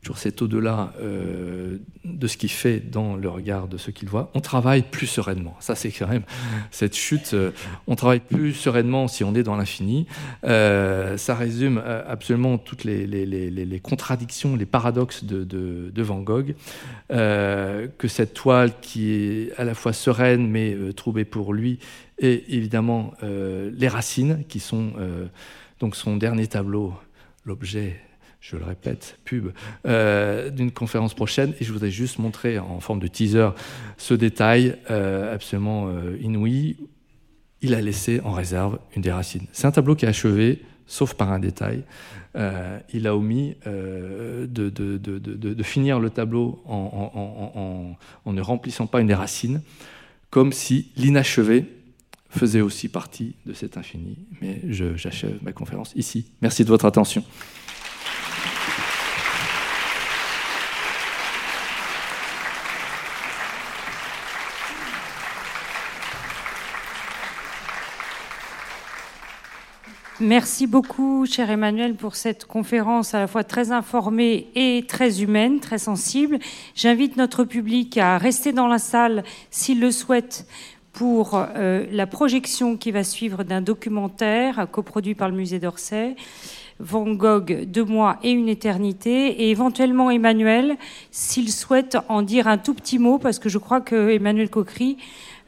toujours cet au-delà euh, de ce qu'il fait dans le regard de ce qu'il voit, on travaille plus sereinement. Ça, c'est quand même cette chute. Euh, on travaille plus sereinement si on est dans l'infini. Euh, ça résume absolument toutes les, contradictions, les paradoxes de, de, Van Gogh. que cette toile qui est à la fois sereine mais troublée pour lui, et évidemment les racines qui sont donc son dernier tableau, l'objet je le répète, pub, euh, d'une conférence prochaine. Et je voudrais juste montrer en forme de teaser ce détail euh, absolument euh, inouï. Il a laissé en réserve une des racines. C'est un tableau qui est achevé, sauf par un détail. il a omis de, finir le tableau en, en, ne remplissant pas une des racines, comme si l'inachevé faisait aussi partie de cet infini. Mais j'achève ma conférence ici. Merci de votre attention. Merci beaucoup, cher Emmanuel, pour cette conférence à la fois très informée et très humaine, très sensible. J'invite notre public à rester dans la salle s'il le souhaite pour euh, la projection qui va suivre d'un documentaire coproduit par le musée d'Orsay. Van Gogh, deux mois et une éternité, et éventuellement Emmanuel, s'il souhaite en dire un tout petit mot, parce que je crois que Emmanuel Coquery,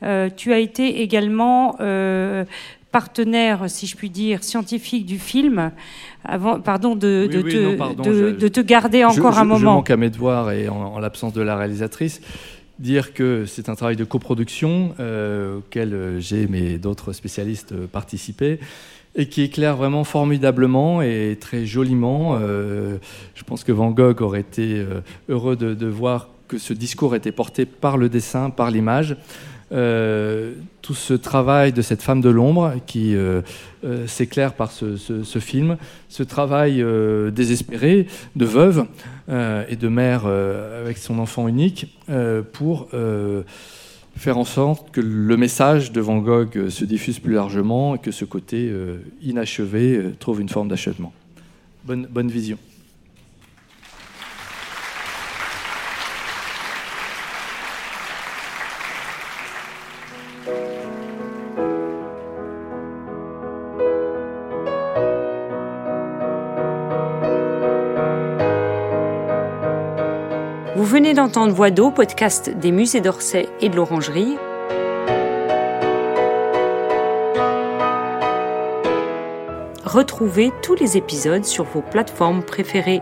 euh, tu as été également euh, partenaire, si je puis dire, scientifique du film, avant, pardon, de, de, te, de, te, garder encore un moment. Je manque à mes devoirs et en, l'absence de la réalisatrice, dire que c'est un travail de coproduction euh, auquel euh, j'ai, mais d'autres spécialistes, euh, participé et qui éclaire vraiment formidablement et très joliment. je pense que Van Gogh aurait été heureux de, de voir que ce discours était porté par le dessin, par l'image. Euh, tout ce travail de cette femme de l'ombre qui euh, euh, s'éclaire par ce, film, ce travail désespéré de veuve et de mère avec son enfant unique pour faire en sorte que le message de Van Gogh se diffuse plus largement et que ce côté inachevé trouve une forme d'achèvement. Bonne vision. 160 voix d'eau, podcast des musées d'Orsay et de l'Orangerie. Retrouvez tous les épisodes sur vos plateformes préférées.